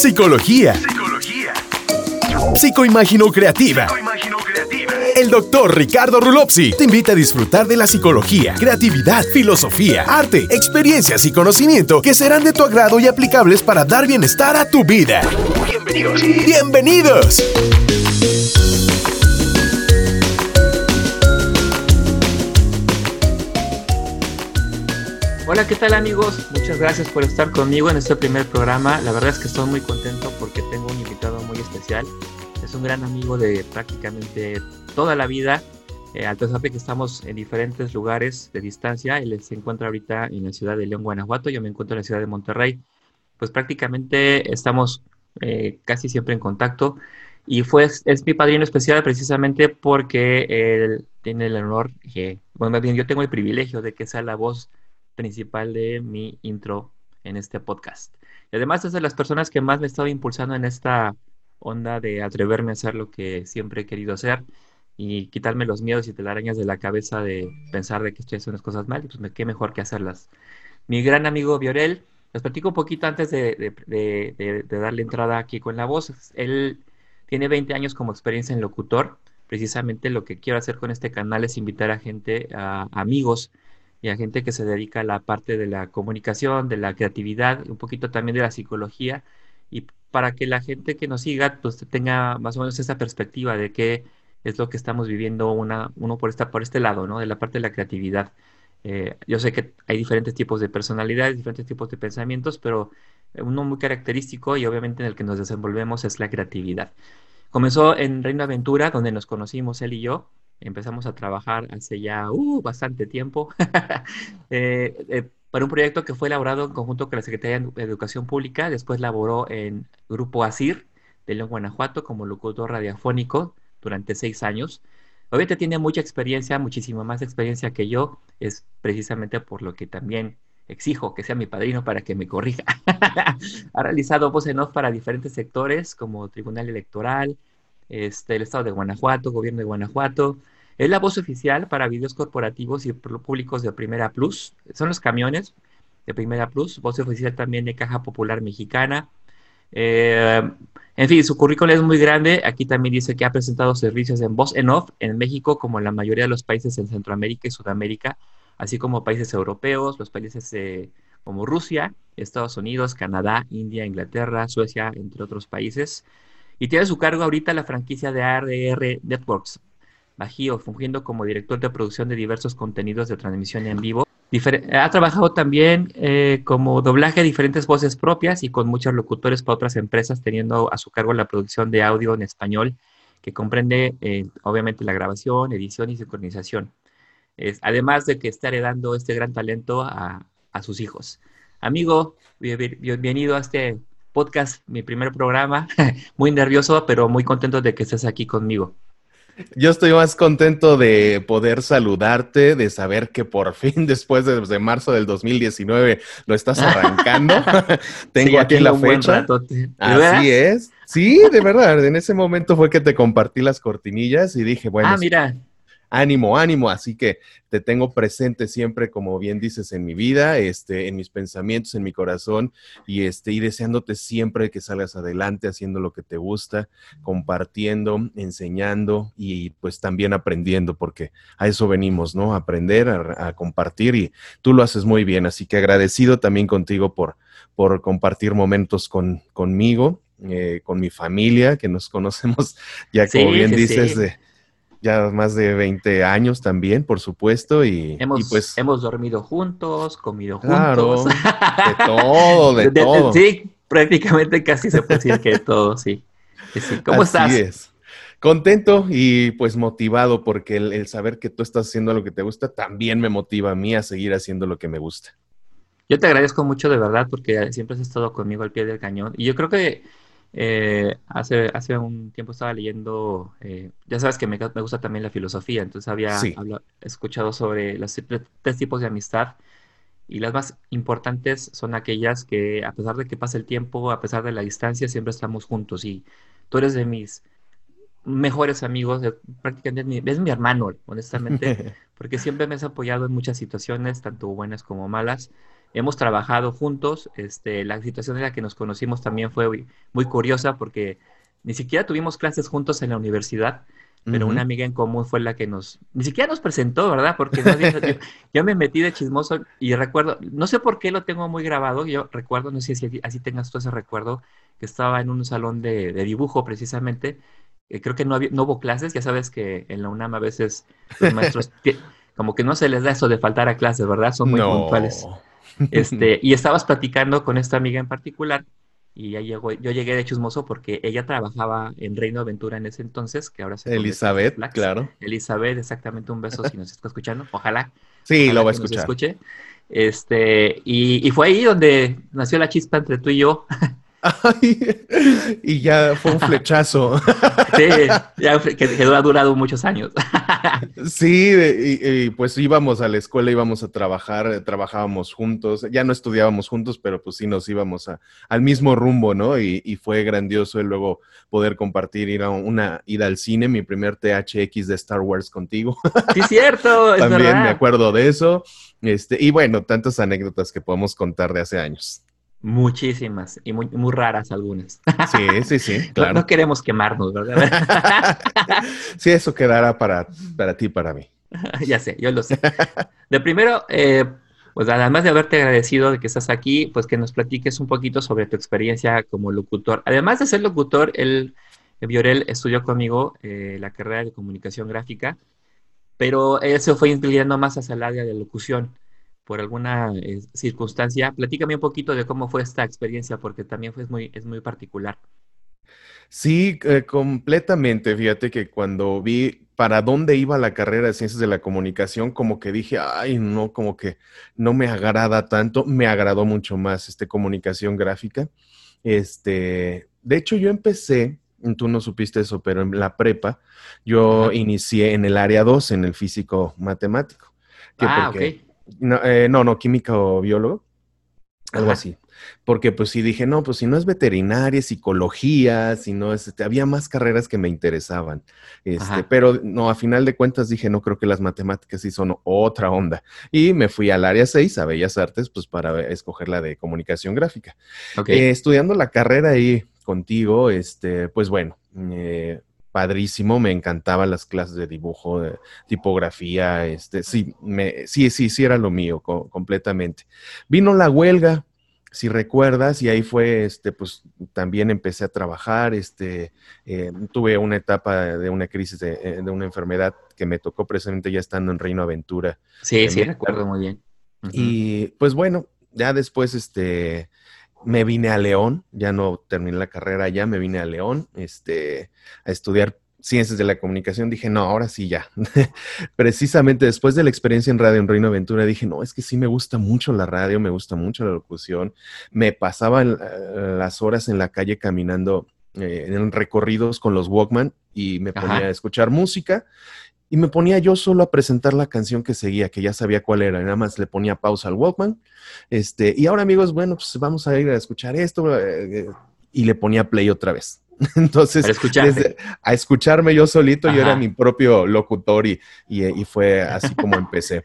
Psicología. Psicología. Psicoimagino creativa. El doctor Ricardo Rulopsi te invita a disfrutar de la psicología, creatividad, filosofía, arte, experiencias y conocimiento que serán de tu agrado y aplicables para dar bienestar a tu vida. Bienvenidos. Bienvenidos. Hola, ¿qué tal amigos? Muchas gracias por estar conmigo en este primer programa. La verdad es que estoy muy contento porque tengo un invitado muy especial. Es un gran amigo de prácticamente toda la vida, eh, al pesar de que estamos en diferentes lugares de distancia. Él se encuentra ahorita en la ciudad de León, Guanajuato. Yo me encuentro en la ciudad de Monterrey. Pues prácticamente estamos eh, casi siempre en contacto. Y fue, es mi padrino especial precisamente porque él tiene el honor, que, bueno, más bien yo tengo el privilegio de que sea la voz principal de mi intro en este podcast. Y además es de las personas que más me estaba impulsando en esta onda de atreverme a hacer lo que siempre he querido hacer y quitarme los miedos y telarañas de la cabeza de pensar de que estoy haciendo las cosas mal, pues qué mejor que hacerlas. Mi gran amigo Viorel, les platico un poquito antes de, de, darle entrada aquí con la voz. Él tiene 20 años como experiencia en locutor. Precisamente lo que quiero hacer con este canal es invitar a gente, a amigos y a gente que se dedica a la parte de la comunicación, de la creatividad, un poquito también de la psicología, y para que la gente que nos siga pues tenga más o menos esa perspectiva de qué es lo que estamos viviendo una, uno por, esta, por este lado, ¿no? De la parte de la creatividad. Eh, yo sé que hay diferentes tipos de personalidades, diferentes tipos de pensamientos, pero uno muy característico y obviamente en el que nos desenvolvemos es la creatividad. Comenzó en Reino Aventura, donde nos conocimos él y yo, empezamos a trabajar hace ya uh, bastante tiempo eh, eh, para un proyecto que fue elaborado en conjunto con la Secretaría de Educación Pública, después laboró en Grupo ASIR de León, Guanajuato, como locutor radiofónico durante seis años. Obviamente tiene mucha experiencia, muchísima más experiencia que yo, es precisamente por lo que también exijo que sea mi padrino para que me corrija. ha realizado voz en off para diferentes sectores como Tribunal Electoral, este, el Estado de Guanajuato, Gobierno de Guanajuato. Es la voz oficial para videos corporativos y públicos de Primera Plus. Son los camiones de Primera Plus. Voz oficial también de Caja Popular Mexicana. Eh, en fin, su currículum es muy grande. Aquí también dice que ha presentado servicios en voz en off en México, como en la mayoría de los países en Centroamérica y Sudamérica, así como países europeos, los países eh, como Rusia, Estados Unidos, Canadá, India, Inglaterra, Suecia, entre otros países y tiene a su cargo ahorita la franquicia de ARR Networks, Bajío, fungiendo como director de producción de diversos contenidos de transmisión en vivo. ha trabajado también eh, como doblaje de diferentes voces propias y con muchos locutores para otras empresas, teniendo a su cargo la producción de audio en español, que comprende eh, obviamente la grabación, edición y sincronización. además de que está heredando este gran talento a, a sus hijos. Amigo, bienvenido a este podcast, mi primer programa. muy nervioso, pero muy contento de que estés aquí conmigo. Yo estoy más contento de poder saludarte, de saber que por fin, después de, marzo del 2019, lo estás arrancando. Tengo aquí la fecha. Así es. Sí, de verdad. En ese momento fue que te compartí las cortinillas y dije, bueno. Ah, mira ánimo, ánimo. Así que te tengo presente siempre, como bien dices, en mi vida, este, en mis pensamientos, en mi corazón, y este, y deseándote siempre que salgas adelante haciendo lo que te gusta, compartiendo, enseñando y pues también aprendiendo, porque a eso venimos, ¿no? A aprender, a, compartir, y tú lo haces muy bien. Así que agradecido también contigo por, por compartir momentos con, conmigo. Eh, con mi familia, que nos conocemos ya como bien dices, de, ya más de 20 años también, por supuesto, y, hemos, pues... Hemos dormido juntos, comido juntos. de todo, de, todo. Sí, prácticamente casi se puede decir que todo, sí. ¿Cómo Así estás? Es. Contento y pues motivado porque el, saber que tú estás haciendo lo que te gusta también me motiva a mí a seguir haciendo lo que me gusta. Yo te agradezco mucho de verdad porque siempre has estado conmigo al pie del cañón y yo creo que eh, hace, hace un tiempo estaba leyendo, eh, ya sabes que me, me, gusta también la filosofía, entonces había escuchado sobre los tres tipos de amistad y las más importantes son aquellas que a pesar de que pase el tiempo, a pesar de la distancia, siempre estamos juntos y tú eres de mis mejores amigos, prácticamente es mi hermano, honestamente, porque siempre me has apoyado en muchas situaciones, tanto buenas como malas. Hemos trabajado juntos. Este, la situación en la que nos conocimos también fue muy curiosa porque ni siquiera tuvimos clases juntos en la universidad, pero una amiga en común fue la que nos, ni siquiera nos presentó, ¿verdad? Porque yo, me metí de chismoso y recuerdo, no sé por qué lo tengo muy grabado, yo recuerdo, no sé si así tengas tú ese recuerdo, que estaba en un salón de, dibujo precisamente, eh, creo que no, no hubo clases, ya sabes que en la UNAM a veces los maestros, como que no se les da eso de faltar a clases, ¿verdad? Son muy puntuales. Este, y estabas platicando con esta amiga en particular y ya llegó, yo llegué de chusmoso porque ella trabajaba en Reino Aventura en ese entonces, que ahora se Elizabeth, claro. Elizabeth, exactamente, un beso si nos está escuchando. Ojalá. Sí, lo va a escuchar. escuche. Este, y, y, fue ahí donde nació la chispa entre tú y yo. y ya fue un flechazo. sí, ya que, ha durado muchos años. sí, y, pues íbamos a la escuela, íbamos a trabajar, trabajábamos juntos, ya no estudiábamos juntos, pero pues sí nos íbamos al mismo rumbo, ¿no? Y, fue grandioso el luego poder compartir, ir a una ida al cine, mi primer THX de Star Wars contigo. sí, cierto. También me acuerdo de eso. Este, y bueno, tantas anécdotas que podemos contar de hace años. Muchísimas y muy, muy raras algunas. Sí, sí, sí, claro. No, queremos quemarnos, ¿verdad? sí, eso quedará para, para ti y para mí. ya sé, yo lo sé. De primero, eh, pues además de haberte agradecido de que estás aquí, pues que nos platiques un poquito sobre tu experiencia como locutor. Además de ser locutor, el Viorel estudió conmigo eh, la carrera de comunicación gráfica, pero él se fue inclinando más hacia el área de locución por alguna eh, circunstancia. Platícame un poquito de cómo fue esta experiencia, porque también fue muy, es muy particular. Sí, eh, completamente. Fíjate que cuando vi para dónde iba la carrera de ciencias de la comunicación, como que dije, ay, no, como que no me agrada tanto. Me agradó mucho más este comunicación gráfica. Este, de hecho, yo empecé, tú no supiste eso, pero en la prepa, yo inicié en el área 2, en el físico matemático. ah, eh, no, no, química o biólogo. Algo así. Porque pues sí dije, no, pues si no es veterinaria, psicología, si no es, este, había más carreras que me interesaban. Este, pero no, a final de cuentas dije, no creo que las matemáticas sí son otra onda. Y me fui al área 6, a Bellas Artes, pues para escoger la de comunicación gráfica. Eh, estudiando la carrera ahí contigo, este, pues bueno, eh, padrísimo, me encantaban las clases de dibujo, de tipografía, este, sí, me, sí, sí, sí era lo mío completamente. Vino la huelga, si recuerdas, y ahí fue, este, pues también empecé a trabajar, este, eh, tuve una etapa de una crisis eh, de, una enfermedad que me tocó precisamente ya estando en Reino Aventura. Sí, sí, recuerdo muy bien. Y pues bueno, ya después, este, me vine a León, ya no terminé la carrera allá, me vine a León, este, a estudiar ciencias de la comunicación, dije, no, ahora sí ya. Precisamente después de la experiencia en radio en Reino Aventura, dije, no, es que sí me gusta mucho la radio, me gusta mucho la locución. Me pasaba eh, las horas en la calle caminando eh, en recorridos con los Walkman y me ponía a escuchar música y me ponía yo solo a presentar la canción que seguía, que ya sabía cuál era, y nada más le ponía pausa al Walkman. Este, y ahora amigos, bueno, pues vamos a ir a escuchar esto eh, y le ponía play otra vez. Entonces, a escucharme yo solito, yo era mi propio locutor y, y fue así como empecé.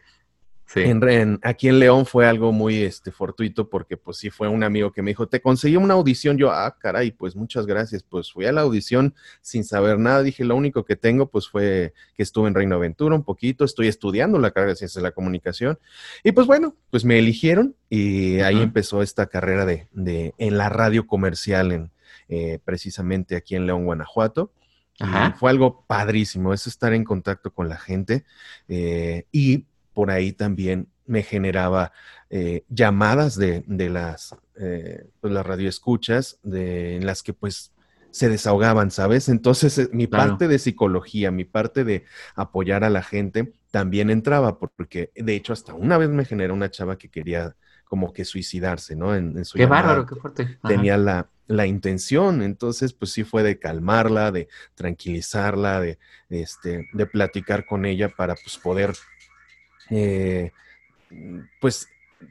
En, aquí en León fue algo muy este, fortuito porque pues sí fue un amigo que me dijo, te conseguí una audición. Yo, ah, caray, pues muchas gracias. Pues fui a la audición sin saber nada. Dije, lo único que tengo pues fue que estuve en Reino Aventura un poquito, estoy estudiando la carrera de Ciencias de la Comunicación. Y pues bueno, pues me eligieron y ahí empezó esta carrera de, de, en la radio comercial, en, eh, precisamente aquí en León, Guanajuato. Fue algo padrísimo, es estar en contacto con la gente eh, y por ahí también me generaba eh, llamadas de, las, eh, pues las radioescuchas de, en las que pues se desahogaban, ¿sabes? Entonces eh, mi parte de psicología, mi parte de apoyar a la gente también entraba, porque de hecho hasta una vez me generó una chava que quería como que suicidarse, ¿no? En, su qué bárbaro, qué fuerte. Tenía la, la, intención, entonces pues sí fue de calmarla, de tranquilizarla, de, este, de platicar con ella para pues poder eh, pues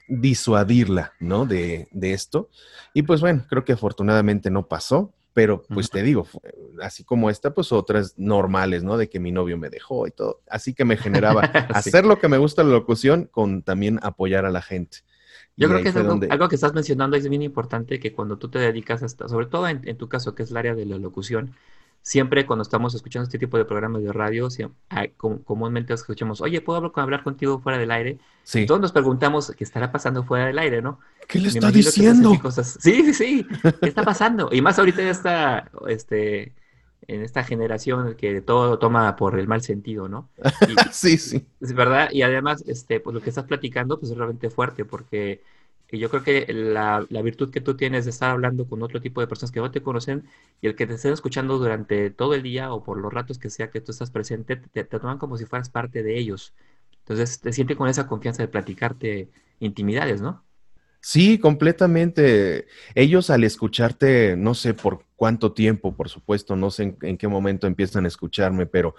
disuadirla, ¿no? De, esto. Y pues bueno, creo que afortunadamente no pasó, pero pues te digo, así como esta, pues otras normales, ¿no? De que mi novio me dejó y todo. Así que me generaba hacer lo que me gusta la locución con también apoyar a la gente. Yo creo que es algo, que estás mencionando es bien importante que cuando tú te dedicas hasta, sobre todo en, tu caso, que es el área de la locución, siempre cuando estamos escuchando este tipo de programas de radio, comúnmente escuchamos, oye, ¿puedo hablar, contigo fuera del aire? Sí. Todos nos preguntamos qué estará pasando fuera del aire, ¿no? ¿Qué le está diciendo? Sí, sí, sí. ¿Qué está pasando? Y más ahorita ya está, este, en esta generación que todo toma por el mal sentido, ¿no? sí, sí. Es verdad, y además, este, pues lo que estás platicando, pues es realmente fuerte, porque yo creo que la, virtud que tú tienes de estar hablando con otro tipo de personas que no te conocen y el que te estén escuchando durante todo el día o por los ratos que sea que tú estás presente, te, te toman como si fueras parte de ellos. Entonces te sientes con esa confianza de platicarte intimidades, ¿no? Sí, completamente. Ellos al escucharte, no sé por cuánto tiempo, por supuesto, no sé en, qué momento empiezan a escucharme, pero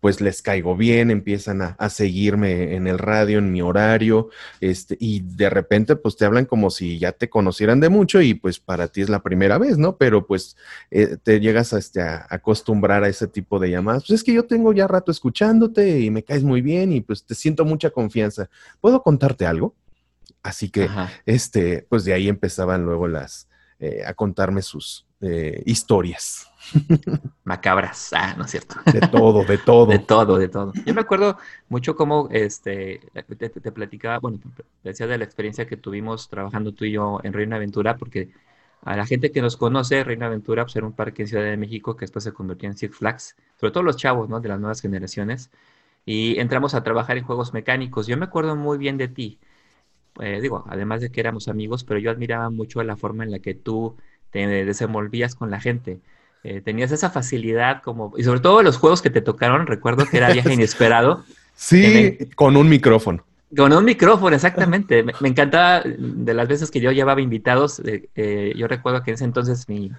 pues les caigo bien, empiezan a, seguirme en el radio, en mi horario, este, y de repente pues te hablan como si ya te conocieran de mucho y pues para ti es la primera vez, ¿no? Pero pues eh, te llegas a, este, a acostumbrar a ese tipo de llamadas. Pues es que yo tengo ya rato escuchándote y me caes muy bien y pues te siento mucha confianza. ¿Puedo contarte algo? Así que, este, pues de ahí empezaban luego las, eh, a contarme sus eh, historias. Macabras, ah, no es cierto. De todo, de todo. de todo, de todo. Yo me acuerdo mucho cómo, este, te, platicaba, bueno, te decía de la experiencia que tuvimos trabajando tú y yo en Reina Aventura, porque a la gente que nos conoce, Reina Aventura, pues era un parque en Ciudad de México que después se convirtió en Six Flags, sobre todo los chavos, ¿no? De las nuevas generaciones. Y entramos a trabajar en juegos mecánicos. Yo me acuerdo muy bien de ti eh, digo, además de que éramos amigos, pero yo admiraba mucho la forma en la que tú te desenvolvías con la gente. Eh, tenías esa facilidad como, y sobre todo los juegos que te tocaron, recuerdo que era Viaje Inesperado. sí, con un micrófono. Con un micrófono, exactamente. Me, encantaba de las veces que yo llevaba invitados. Eh, yo recuerdo que en ese entonces mi,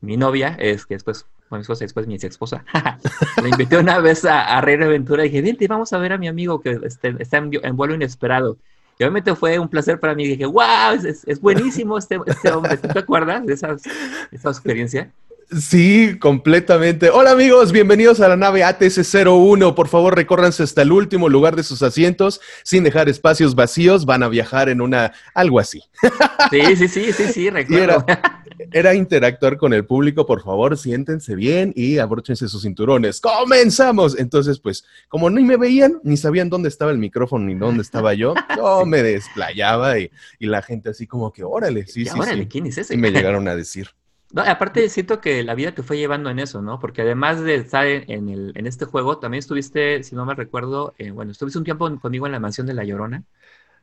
mi novia, es que después, bueno, mi después mi ex esposa, me invité una vez a, a Reina Aventura y dije, vente, vamos a ver a mi amigo que este, está en, en vuelo inesperado. Y obviamente fue un placer para mí. Dije, wow, es, buenísimo este, este hombre. ¿Te acuerdas de esa experiencia? Sí, completamente. Hola amigos, bienvenidos a la nave ATS-01. Por favor, recórranse hasta el último lugar de sus asientos sin dejar espacios vacíos. Van a viajar en una, algo así. Sí, sí, sí, sí, sí, recuerdo. Era, interactuar con el público, por favor, siéntense bien y abróchense sus cinturones. ¡Comenzamos! Entonces, pues, como ni me veían, ni sabían dónde estaba el micrófono ni dónde estaba yo, yo me desplayaba y, la gente así como que, órale, sí, sí, órale, sí. ¿quién es ese? Y me llegaron a decir. No, aparte siento que la vida te fue llevando en eso, ¿no? Porque además de estar en, el, en este juego, también estuviste, si no me recuerdo, eh, bueno, estuviste un tiempo conmigo en la mansión de La Llorona.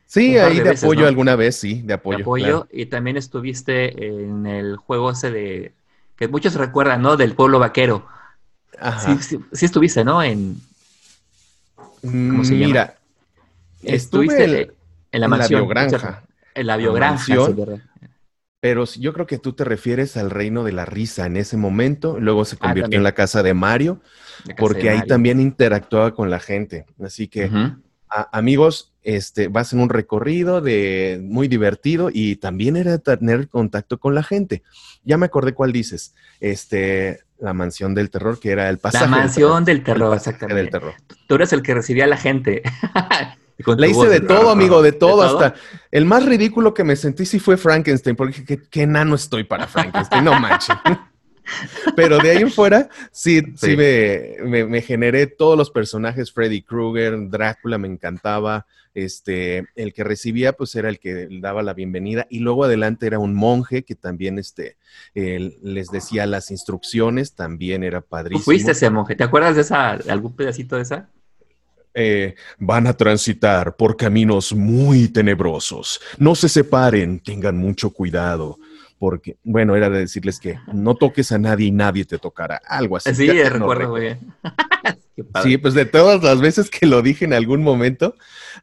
Sí, ahí de, apoyo alguna vez, sí, de apoyo. De apoyo, y también estuviste en el juego ese de, que muchos recuerdan, ¿no? Del pueblo vaquero. Ajá. Sí, sí, estuviste, ¿no? En... ¿Cómo se llama? Mira, estuviste en, la mansión. En la biogranja. En la biogranja, pero yo creo que tú te refieres al reino de la risa en ese momento, luego se ah, convirtió en la casa de Mario, porque ahí también interactuaba con la gente. Así que, amigos, este, vas en un recorrido de muy divertido y también era tener contacto con la gente. Ya me acordé cuál dices, este, la mansión del terror, que era el pasaje. La mansión del terror, exactamente. Del terror. Tú eres el que recibía a la gente. Le hice de todo, amigo, de todo, hasta el más ridículo que me sentí sí fue Frankenstein, porque qué, qué enano estoy para Frankenstein, no manches. Pero de ahí en fuera, sí, sí, me, generé todos los personajes, Freddy Krueger, Drácula me encantaba, este, el que recibía pues era el que daba la bienvenida y luego adelante era un monje que también este, les decía las instrucciones, también era padrísimo. fuiste ese monje? ¿Te acuerdas de esa, algún pedacito de esa? Eh, van a transitar por caminos muy tenebrosos. No se separen, tengan mucho cuidado. Porque, bueno, era de decirles que no toques a nadie y nadie te tocará. Algo así. Sí, recuerdo muy bien. sí, pues de todas las veces que lo dije en algún momento,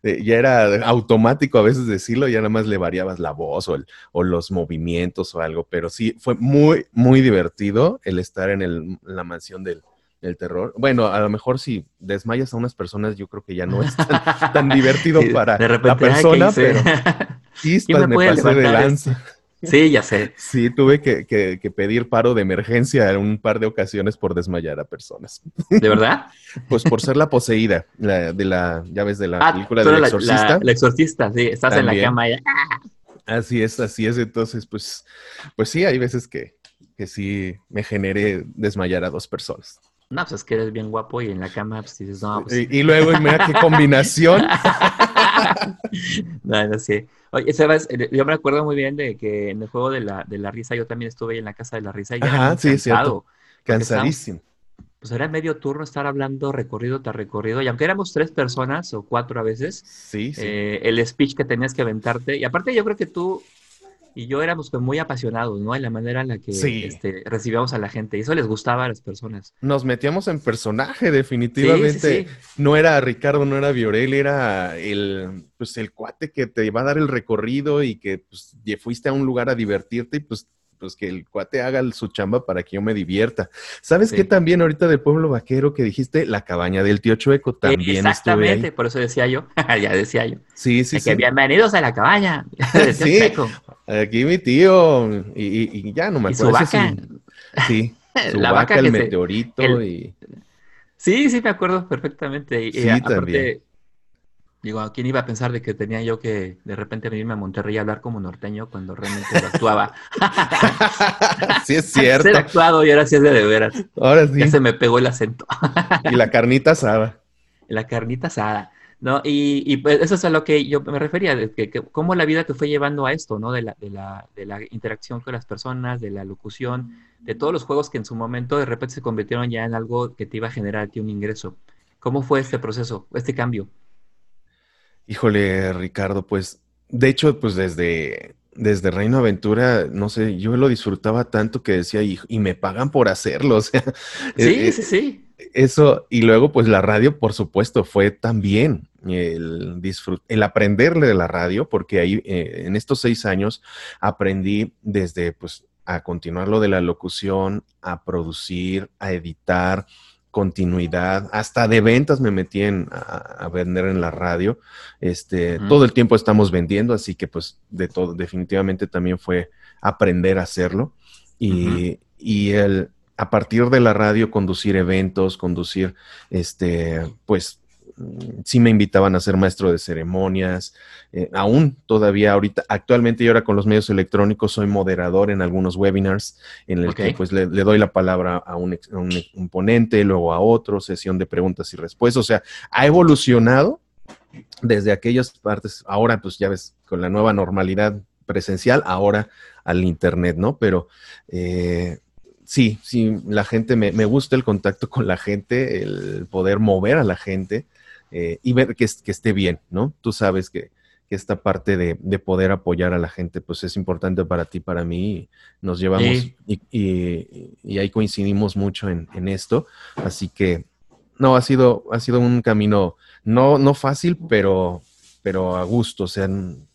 eh, ya era automático a veces decirlo, ya nada más le variabas la voz o, o los movimientos o algo. Pero sí, fue muy, muy divertido el estar en, en la mansión del, el terror. Bueno, a lo mejor si desmayas a unas personas, yo creo que ya no es tan, divertido para la persona, pero chispas, me, me pasé de lanza. Sí, ya sé. Sí, tuve que, pedir paro de emergencia en un par de ocasiones por desmayar a personas. ¿De verdad? Pues por ser la poseída de la, ya ves, de la ah, película del exorcista. el exorcista, sí, estás en la cama y... Así es, así es. Entonces, pues, pues sí, hay veces que, que sí me genere desmayar a dos personas. No, pues es que eres bien guapo y en la cama pues dices, no, pues... Y, y luego, mira qué combinación. no, no sé. Oye, Sebas, eh, yo me acuerdo muy bien de que en el juego de la, de la risa yo también estuve ahí en la casa de la risa y ya Ajá, sí, porque Cansadísimo. Pues era medio turno estar hablando recorrido tras recorrido y aunque éramos tres personas o cuatro a veces, Sí, sí. eh, el speech que tenías que aventarte y aparte yo creo que tú y yo éramos como muy apasionados, ¿no? En la manera en la que Sí. este, recibíamos a la gente y eso les gustaba a las personas. Nos metíamos en personaje, definitivamente. Sí, sí, No era Ricardo, no era Viorel, era el, pues, el cuate que te iba a dar el recorrido y que pues, fuiste a un lugar a divertirte y pues, pues que el cuate haga su chamba para que yo me divierta. ¿Sabes Sí. qué también ahorita del pueblo vaquero que dijiste? La cabaña del tío Chueco también estuve Exactamente, ahí. por eso decía yo, ya decía yo. Sí, sí, de que sí. bienvenidos a la cabaña. Decía Sí. Checo. Aquí mi tío y, y- y ya no me Y su acuerdo. vaca. Sí, sí, su La vaca, vaca el se- meteorito el- y... Sí, sí, me acuerdo perfectamente. Y, y Sí, aparte, también. Digo, ¿quién iba a pensar de que tenía yo que de repente venirme a Monterrey a hablar como norteño cuando realmente lo actuaba? sí, es Ser cierto. actuado y ahora sí es de, de veras. Ahora Ya sí. se me pegó el acento. Y la carnita asada. La carnita asada. ¿no? Y, y, pues eso es a lo que yo me refería, de que, que cómo la vida te fue llevando a esto, ¿no? De la, de, la, de la interacción con las personas, de la locución, de todos los juegos que en su momento de repente se convirtieron ya en algo que te iba a generar a ti un ingreso. ¿Cómo fue este proceso, este cambio? Híjole, Ricardo, pues, de hecho, pues desde, desde Reino Aventura, no sé, yo lo disfrutaba tanto que decía, y, y me pagan por hacerlo, o sea, Sí, eh, eh, sí, sí. eso, y luego, pues la radio, por supuesto, fue también el, el aprenderle de la radio, porque ahí, eh, en estos seis años, aprendí desde, pues, a continuar lo de la locución, a producir, a editar, continuidad, hasta de ventas me metí en, a, a vender en la radio. Este, todo el tiempo estamos vendiendo, así que pues de todo, definitivamente también fue aprender a hacerlo. Y, y el, a partir de la radio, conducir eventos, conducir, este, pues sí me invitaban a ser maestro de ceremonias, eh, aún todavía ahorita, actualmente y ahora con los medios electrónicos soy moderador en algunos webinars en el que pues le, le doy la palabra a un, a un, un ponente, luego a otro, sesión de preguntas y respuestas, o sea, ha evolucionado desde aquellas partes, ahora pues ya ves, con la nueva normalidad presencial, ahora al internet, ¿no? Pero eh, sí, sí, la gente, me, me gusta el contacto con la gente, el poder mover a la gente eh, y ver que, es- que esté bien, ¿no? Tú sabes que, que esta parte de, de poder apoyar a la gente, pues es importante para ti, para mí, y nos llevamos Sí. y, y- y ahí coincidimos mucho en, en esto, así que no, ha sido, ha sido un camino no, no fácil, pero, pero a gusto, o sea,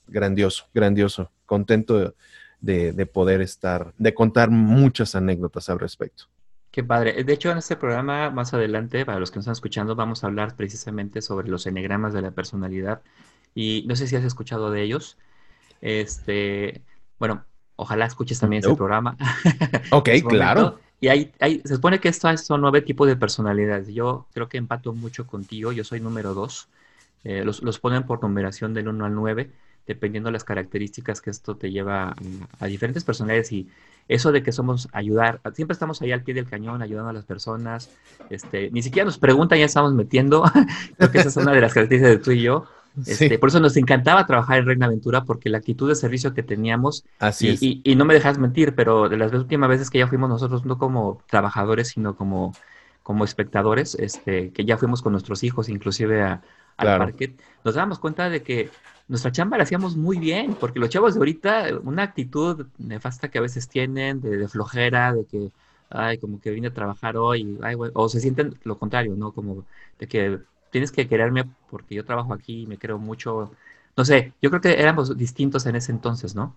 grandioso, grandioso, contento de, de- de poder estar, de contar muchas anécdotas al respecto. Qué padre. De hecho, en este programa, más adelante, para los que nos están escuchando, vamos a hablar precisamente sobre los enegramas de la personalidad. Y no sé si has escuchado de ellos. Este, bueno, ojalá escuches también ese Nope. programa. Ok, su claro. Y hay, hay- se supone que estos son nueve tipos de personalidades. Yo creo que empato mucho contigo. Yo soy número dos. Eh, los, los ponen por numeración del 1 al 9, dependiendo de las características que esto te lleva a, a diferentes personalidades. Y eso de que somos ayudar, siempre estamos ahí al pie del cañón, ayudando a las personas. Este, ni siquiera nos preguntan, ya estamos metiendo. creo que esa es una de las características de tú y yo. Este, Sí, Por eso nos encantaba trabajar en Reina Aventura, porque la actitud de servicio que teníamos así y, es. y- y no me dejas mentir, pero de las últimas veces que ya fuimos nosotros, no como trabajadores, sino como, como espectadores, este, que ya fuimos con nuestros hijos, inclusive a- al Claro. parque, nos dábamos cuenta de que nuestra chamba la hacíamos muy bien, porque los chavos de ahorita, una actitud nefasta que a veces tienen, de, de flojera, de que, ay, como que vine a trabajar hoy, ay, o se sienten lo contrario, ¿no? Como de que tienes que quererme porque yo trabajo aquí y me creo mucho. No sé, yo creo que éramos distintos en ese entonces, ¿no?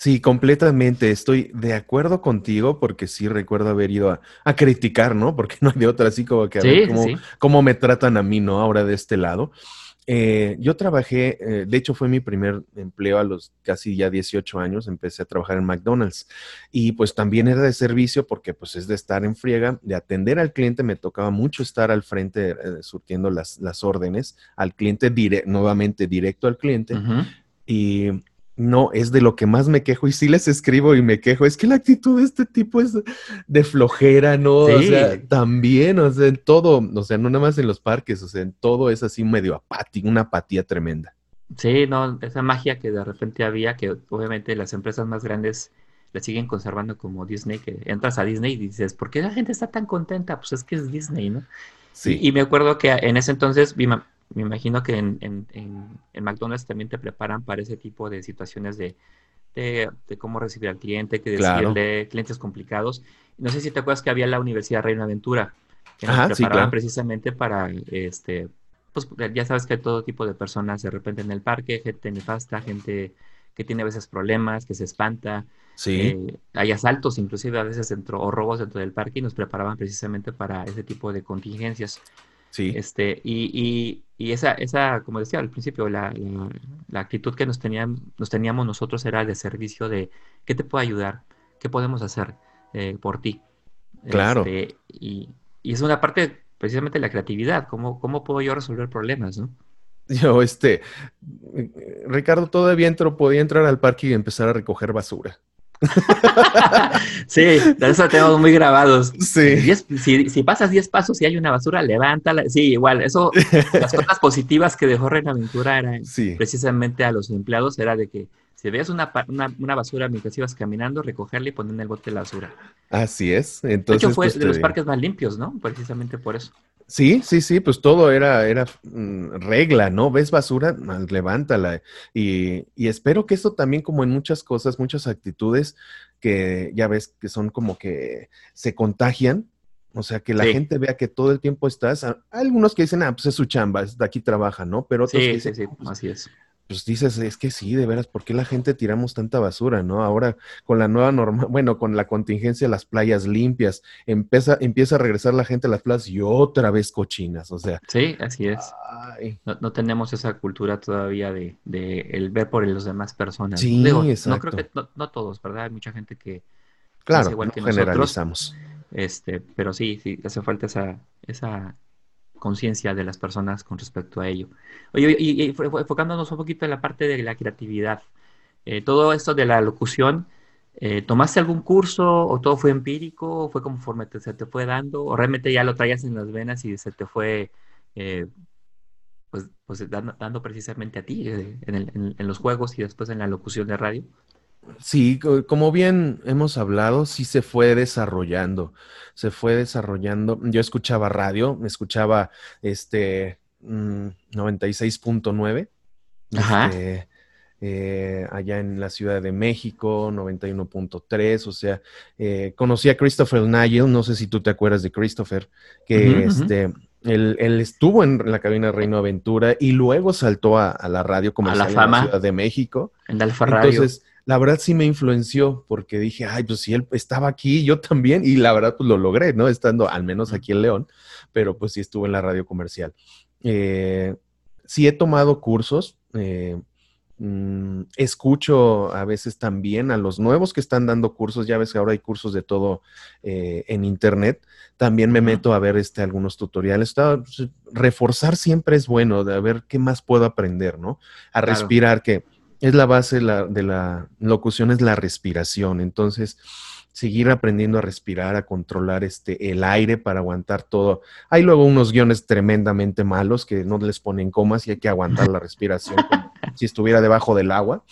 Sí, completamente. Estoy de acuerdo contigo porque sí recuerdo haber ido a, a criticar, ¿no? Porque no hay de otra, así como que a ver Sí, cómo, sí. cómo me tratan a mí, ¿no? Ahora de este lado. Eh, yo trabajé, eh, de hecho fue mi primer empleo a los casi ya 18 años, empecé a trabajar en McDonald's y pues también era de servicio porque pues es de estar en friega, de atender al cliente, me tocaba mucho estar al frente eh, surtiendo las, las órdenes al cliente, dire- nuevamente directo al cliente y no, es de lo que más me quejo y sí les escribo y me quejo. Es que la actitud de este tipo es de flojera, ¿no? O sea, también, o sea, en todo, o sea, no nada más en los parques, o sea, en todo es así medio apático, una apatía tremenda. Sí, no, esa magia que de repente había, que obviamente las empresas más grandes la siguen conservando como Disney, que entras a Disney y dices, ¿por qué la gente está tan contenta? Pues es que es Disney, ¿no? Sí. Y, me acuerdo que en ese entonces, me imagino que en, en, en, McDonald's también te preparan para ese tipo de situaciones de, de, cómo recibir al cliente, que decirle clientes complicados. No sé si te acuerdas que había la Universidad Reina Aventura, que nos preparaban precisamente para, este, pues ya sabes que hay todo tipo de personas de repente en el parque, gente nefasta, gente que tiene a veces problemas, que se espanta. Sí. Eh, hay asaltos inclusive a veces dentro, o robos dentro del parque y nos preparaban precisamente para ese tipo de contingencias. Sí. Este, y, y, esa, esa, como decía al principio, la, la, actitud que nos, tenían, nos teníamos nosotros era de servicio de ¿qué te puedo ayudar? ¿Qué podemos hacer eh, por ti? Claro. Este, y, y, es una parte precisamente de la creatividad, ¿cómo, cómo puedo yo resolver problemas, no? Yo, este, Ricardo todavía entró, podía entrar al parque y empezar a recoger basura. sí, eso tenemos muy grabados. Sí. si, pasas 10 pasos y hay una basura, levántala. Sí, igual, eso, las cosas positivas que dejó Renaventura eran precisamente a los empleados, era de que si veías una, una, basura mientras ibas caminando, recogerla y poner en el bote la basura. Así es. Entonces, de hecho, fue pues, de los parques más limpios, ¿no? Precisamente por eso. Sí, sí, sí, pues todo era, era mm, regla, ¿no? ¿Ves basura? Levántala. Y, y, espero que esto también, como en muchas cosas, muchas actitudes que ya ves que son como que se contagian, o sea, que la gente vea que todo el tiempo estás. Hay algunos que dicen, ah, pues es su chamba, de aquí trabaja, ¿no? Pero otros que dicen, sí, sí, pues así es pues dices, es que sí, de veras, ¿por qué la gente tiramos tanta basura, no? Ahora con la nueva norma, bueno, con la contingencia de las playas limpias, empieza, empieza a regresar la gente a las playas y otra vez cochinas, o sea. Sí, así es. No, tenemos esa cultura todavía de, el ver por los demás personas. Sí, exacto. No creo que, no, todos, ¿verdad? Hay mucha gente que... Claro, igual que generalizamos. este, pero sí, sí, hace falta esa, esa conciencia de las personas con respecto a ello. Oye, y, enfocándonos un poquito en la parte de la creatividad, eh, todo esto de la locución, eh, ¿tomaste algún curso o todo fue empírico? ¿O fue conforme se te fue dando? ¿O realmente ya lo traías en las venas y se te fue eh, pues, pues dando, precisamente a ti en, en los juegos y después en la locución de radio? Sí, como bien hemos hablado, sí se fue desarrollando, se fue desarrollando. Yo escuchaba radio, me escuchaba este 96.9, mm, este, eh, allá en la Ciudad de México, 91.3, o sea, eh, conocí a Christopher Nigel, no sé si tú te acuerdas de Christopher, que este... Él, estuvo en la cabina de Reino Aventura y luego saltó a, la radio como a la fama. en la Ciudad de México. En Alfa Radio. Entonces, la verdad sí me influenció porque dije, ay, pues si él estaba aquí, yo también, y la verdad pues lo logré, ¿no? Estando al menos aquí en León, pero pues sí estuve en la radio comercial. Eh, sí he tomado cursos, eh, mm, escucho a veces también a los nuevos que están dando cursos, ya ves que ahora hay cursos de todo eh, en internet, también me meto a ver este, algunos tutoriales. Pues, reforzar siempre es bueno, de a ver qué más puedo aprender, ¿no? A respirar, que es la base de la, locución, es la respiración. Entonces, seguir aprendiendo a respirar, a controlar este, el aire para aguantar todo. Hay luego unos guiones tremendamente malos que no les ponen comas y hay que aguantar la respiración como si estuviera debajo del agua,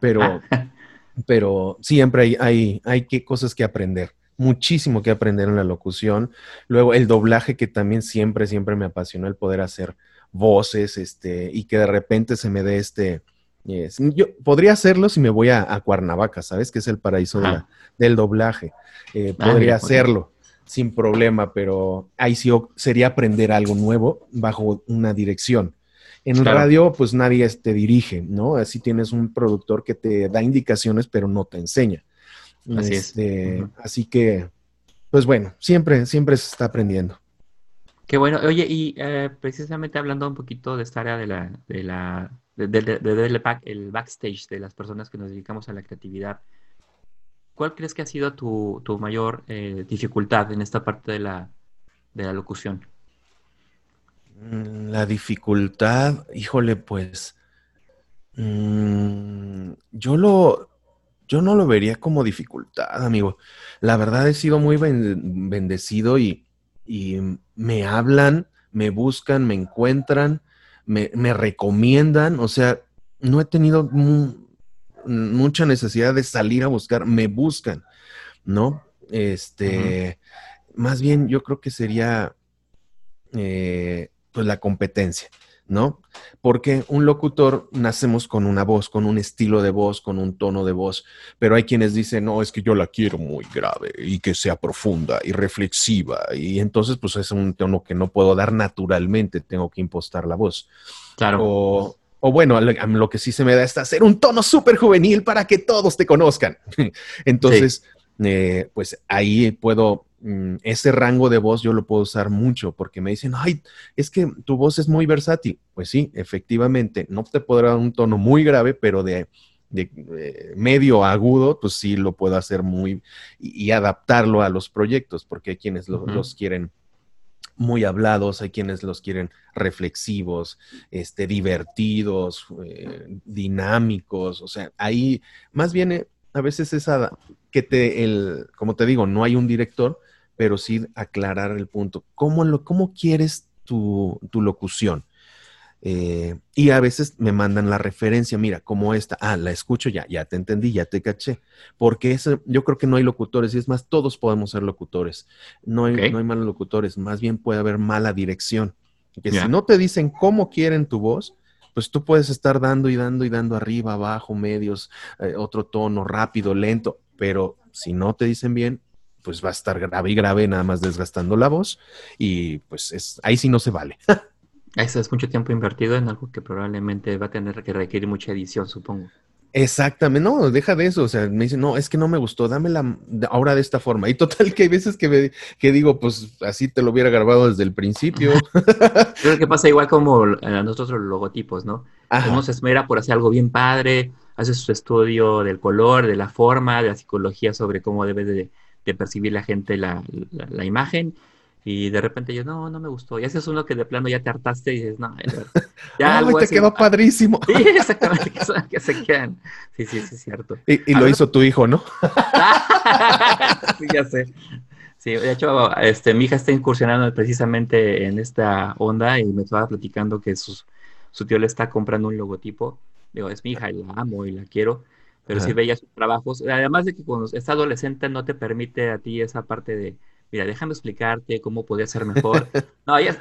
pero, pero siempre hay, hay, hay que, cosas que aprender. Muchísimo que aprender en la locución. Luego el doblaje que también siempre, siempre me apasionó el poder hacer voces, este, y que de repente se me dé este, yo podría hacerlo si me voy a, Cuernavaca, ¿sabes? Que es el paraíso del doblaje. Eh, ah, podría hacerlo sin problema, pero ahí sí sería aprender algo nuevo bajo una dirección. En radio, pues nadie te dirige, ¿no? Así tienes un productor que te da indicaciones, pero no te enseña. Así este, Así que, pues bueno, siempre, siempre se está aprendiendo. Qué bueno. Oye, y eh, precisamente hablando un poquito de esta área de la, de la de, el backstage de las personas que nos dedicamos a la creatividad, ¿cuál crees que ha sido tu, mayor eh, dificultad en esta parte de la, de la locución? Mm, la dificultad, híjole, pues Mm, yo lo, yo no lo vería como dificultad, amigo. La verdad he sido muy bendecido y, me hablan, me buscan, me encuentran, me, recomiendan. O sea, no he tenido mucha necesidad de salir a buscar, me buscan, ¿no? Este, más bien yo creo que sería eh, pues la competencia. ¿No? Porque un locutor nacemos con una voz, con un estilo de voz, con un tono de voz, pero hay quienes dicen, no, es que yo la quiero muy grave y que sea profunda y reflexiva, y entonces pues es un tono que no puedo dar naturalmente, tengo que impostar la voz. Claro. O, o bueno, lo que sí se me da es hacer un tono súper juvenil para que todos te conozcan. entonces, eh, pues ahí puedo ese rango de voz yo lo puedo usar mucho porque me dicen, ay, es que tu voz es muy versátil. Pues sí, efectivamente, no te podrá dar un tono muy grave, pero de, eh, medio agudo, pues sí lo puedo hacer muy y, adaptarlo a los proyectos, porque hay quienes los quieren muy hablados, hay quienes los quieren reflexivos, este, divertidos, eh, dinámicos, o sea, ahí más bien eh, a veces esa que te, el, como te digo, no hay un director, pero sí aclarar el punto. ¿Cómo, lo, cómo quieres tu, locución? Eh, y a veces me mandan la referencia, mira, como esta, ah, la escucho ya, ya te entendí, ya te caché, porque eso, yo creo que no hay locutores, y es más, todos podemos ser locutores, no hay, no hay malos locutores, más bien puede haber mala dirección, que si no te dicen cómo quieren tu voz, pues tú puedes estar dando y dando y dando arriba, abajo, medios, eh, otro tono, rápido, lento, pero si no te dicen bien, pues va a estar grave y grave, nada más desgastando la voz y pues es, ahí sí no se vale. Eso es mucho tiempo invertido en algo que probablemente va a tener que requerir mucha edición, supongo. Exactamente, no, deja de eso, o sea, me dicen, no, es que no me gustó, dámela ahora de esta forma. Y total que hay veces que, que digo, pues así te lo hubiera grabado desde el principio. Creo que pasa igual como a nosotros los logotipos, ¿no? Uno se esmera por hacer algo bien padre, hace su estudio del color, de la forma, de la psicología sobre cómo debe de, de percibir la gente la, la, imagen. Y de repente yo, no, no me gustó. Y ese es uno que de plano ya te hartaste y dices, no, ya algo te quedó padrísimo. Sí, exactamente, que, se quedan. Sí, sí, sí, es cierto. Y, lo hizo tu hijo, ¿no? sí, ya sé. Sí, de hecho, este, mi hija está incursionando precisamente en esta onda y me estaba platicando que sus, su tío le está comprando un logotipo. Digo, es mi hija y la amo y la quiero pero si veía sus trabajos. Además de que cuando estás adolescente no te permite a ti esa parte de, mira, déjame explicarte cómo podía ser mejor. no, ella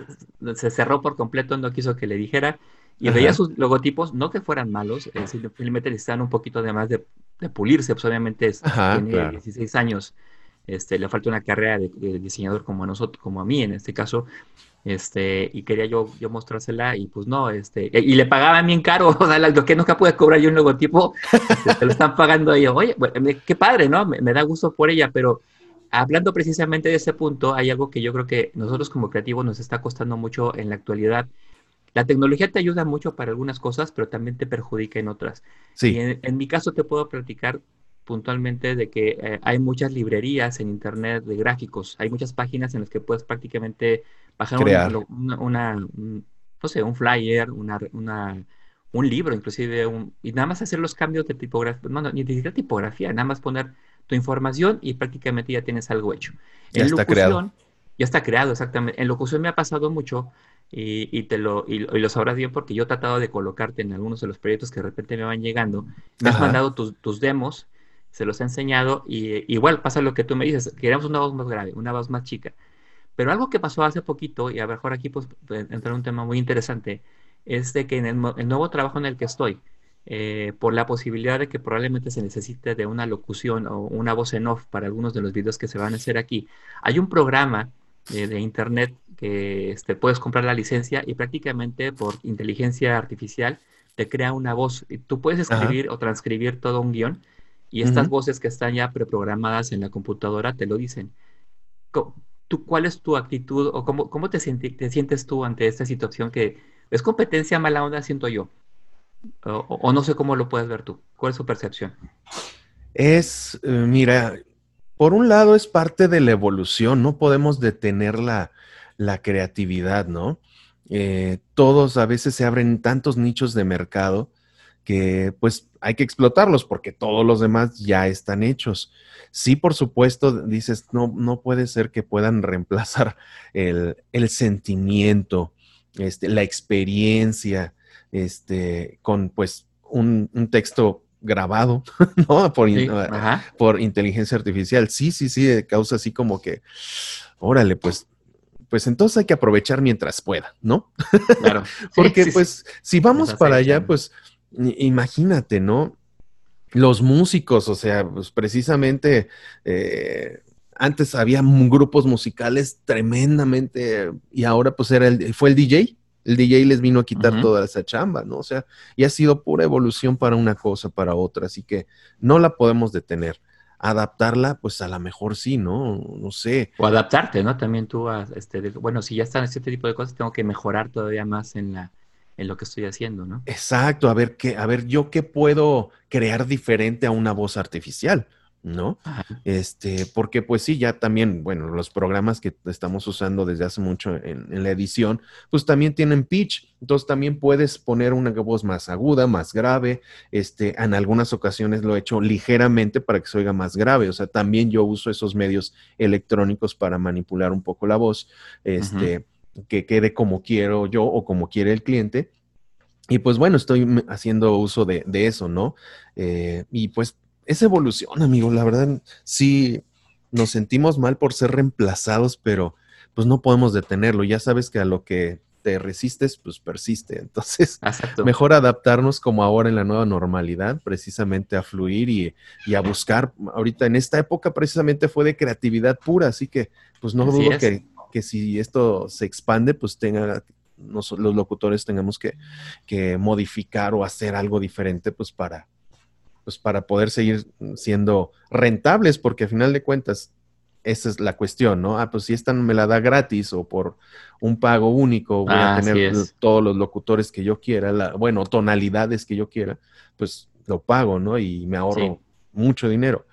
se cerró por completo, no quiso que le dijera. Y veía sus logotipos, no que fueran malos, eh, simplemente necesitan un poquito de más de, pulirse, pues obviamente tiene 16 años, este, le falta una carrera de, de, diseñador como a nosotros, como a mí en este caso, este, y quería yo, yo mostrársela y pues no, este, y, le pagaban bien caro, o sea, lo que nunca pude cobrar yo un logotipo, este, te lo están pagando ahí, oye, qué padre, ¿no? Me, da gusto por ella, pero hablando precisamente de ese punto, hay algo que yo creo que nosotros como creativos nos está costando mucho en la actualidad. La tecnología te ayuda mucho para algunas cosas, pero también te perjudica en otras. Sí. en, mi caso te puedo platicar puntualmente de que eh, hay muchas librerías en internet de gráficos, hay muchas páginas en las que puedes prácticamente bajar una, no sé, un flyer, una, una, un libro, inclusive, y nada más hacer los cambios de tipografía, no, ni de tipografía, nada más poner tu información y prácticamente ya tienes algo hecho. Ya está creado. Ya está creado, exactamente. En locución me ha pasado mucho y, te lo, y, lo sabrás bien porque yo he tratado de colocarte en algunos de los proyectos que de repente me van llegando. Me has mandado tus, tus, demos, se los he enseñado y igual pasa lo que tú me dices, queremos una voz más grave, una voz más chica. Pero algo que pasó hace poquito, y a lo mejor aquí pues entrar un tema muy interesante, es de que en el, nuevo trabajo en el que estoy, eh, por la posibilidad de que probablemente se necesite de una locución o una voz en off para algunos de los videos que se van a hacer aquí, hay un programa de internet que este, puedes comprar la licencia y prácticamente por inteligencia artificial te crea una voz. Y tú puedes escribir o transcribir todo un guion y estas voces que están ya preprogramadas en la computadora te lo dicen. ¿Tú, ¿cuál es tu actitud o cómo, cómo te, te, sientes tú ante esta situación que es competencia mala onda, siento yo? O, no sé cómo lo puedes ver tú. ¿Cuál es tu percepción? Es, eh, mira, por un lado es parte de la evolución, no podemos detener la, la creatividad, ¿no? Eh, todos a veces se abren tantos nichos de mercado que pues hay que explotarlos porque todos los demás ya están hechos. Sí, por supuesto, dices, no, no puede ser que puedan reemplazar el, el sentimiento, este, la experiencia, este, con pues un, un texto grabado, ¿no? Por, ah, por, inteligencia artificial. Sí, sí, sí, causa así como que, órale, pues, pues entonces hay que aprovechar mientras pueda, ¿no? Claro. Porque pues si vamos para allá, pues imagínate, ¿no? Los músicos, o sea, pues precisamente eh, antes había grupos musicales tremendamente y ahora pues era el, fue el DJ, el DJ les vino a quitar toda esa chamba, ¿no? O sea, y ha sido pura evolución para una cosa, para otra, así que no la podemos detener. Adaptarla, pues a lo mejor sí, ¿no? No sé. O adaptarte, ¿no? También tú, a, este, bueno, si ya están este tipo de cosas, tengo que mejorar todavía más en la, en lo que estoy haciendo, ¿no? Exacto, a ver qué, a ver, yo qué puedo crear diferente a una voz artificial. ¿no? Este, porque pues sí, ya también, bueno, los programas que estamos usando desde hace mucho en, la edición, pues también tienen pitch, entonces también puedes poner una voz más aguda, más grave, este, en algunas ocasiones lo he hecho ligeramente para que se oiga más grave, o sea, también yo uso esos medios electrónicos para manipular un poco la voz, este, que quede como quiero yo o como quiere el cliente. Y pues bueno, estoy haciendo uso de, eso, ¿no? Eh, y pues es evolución, amigo. La verdad, sí nos sentimos mal por ser reemplazados, pero pues no podemos detenerlo. Ya sabes que a lo que te resistes, pues persiste. Entonces, mejor adaptarnos como ahora en la nueva normalidad, precisamente a fluir y, a buscar. Ahorita en esta época precisamente fue de creatividad pura, así que pues no dudo que, que, si esto se expande, pues tenga los locutores tengamos que, que modificar o hacer algo diferente, pues para, pues para poder seguir siendo rentables, porque al final de cuentas, esa es la cuestión, ¿no? Ah, pues si esta me la da gratis o por un pago único, voy a tener todos los locutores que yo quiera, bueno, tonalidades que yo quiera, pues lo pago, ¿no? Y me ahorro mucho dinero.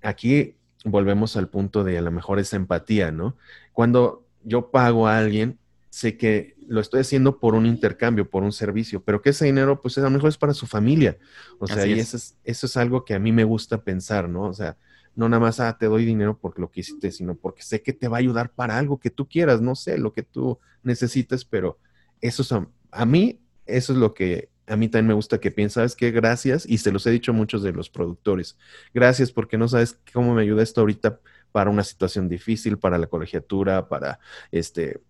Aquí volvemos al punto de a lo mejor esa empatía, ¿no? Cuando yo pago a alguien, sé que lo estoy haciendo por un intercambio, por un servicio, pero que ese dinero, pues a lo mejor es para su familia. O sea, y eso es, eso es algo que a mí me gusta pensar, ¿no? O sea, no nada más, ah, te doy dinero porque lo quisiste, sino porque sé que te va a ayudar para algo que tú quieras, no sé, lo que tú necesites, pero eso es, a, mí, eso es lo que a mí también me gusta que piensas, que gracias, y se los he dicho a muchos de los productores, gracias porque no sabes cómo me ayuda esto ahorita para una situación difícil, para la colegiatura, para este,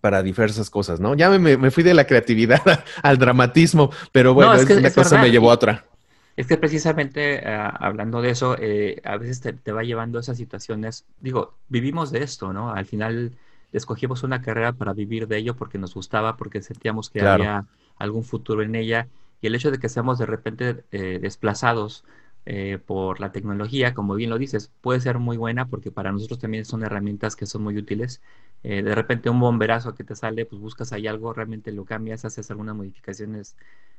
para diversas cosas, ¿no? Ya me, fui de la creatividad al dramatismo, pero bueno, es una cosa me llevó a otra. Es que precisamente ah, hablando de eso, eh, a veces te, va llevando a esas situaciones. Digo, vivimos de esto, ¿no? Al final escogimos una carrera para vivir de ello porque nos gustaba, porque sentíamos que había algún futuro en ella. Y el hecho de que seamos de repente eh, desplazados eh, por la tecnología, como bien lo dices, puede ser muy buena porque para nosotros también son herramientas que son muy útiles. Eh, de repente un bomberazo que te sale, pues buscas ahí algo, realmente lo cambias, haces algunas modificaciones,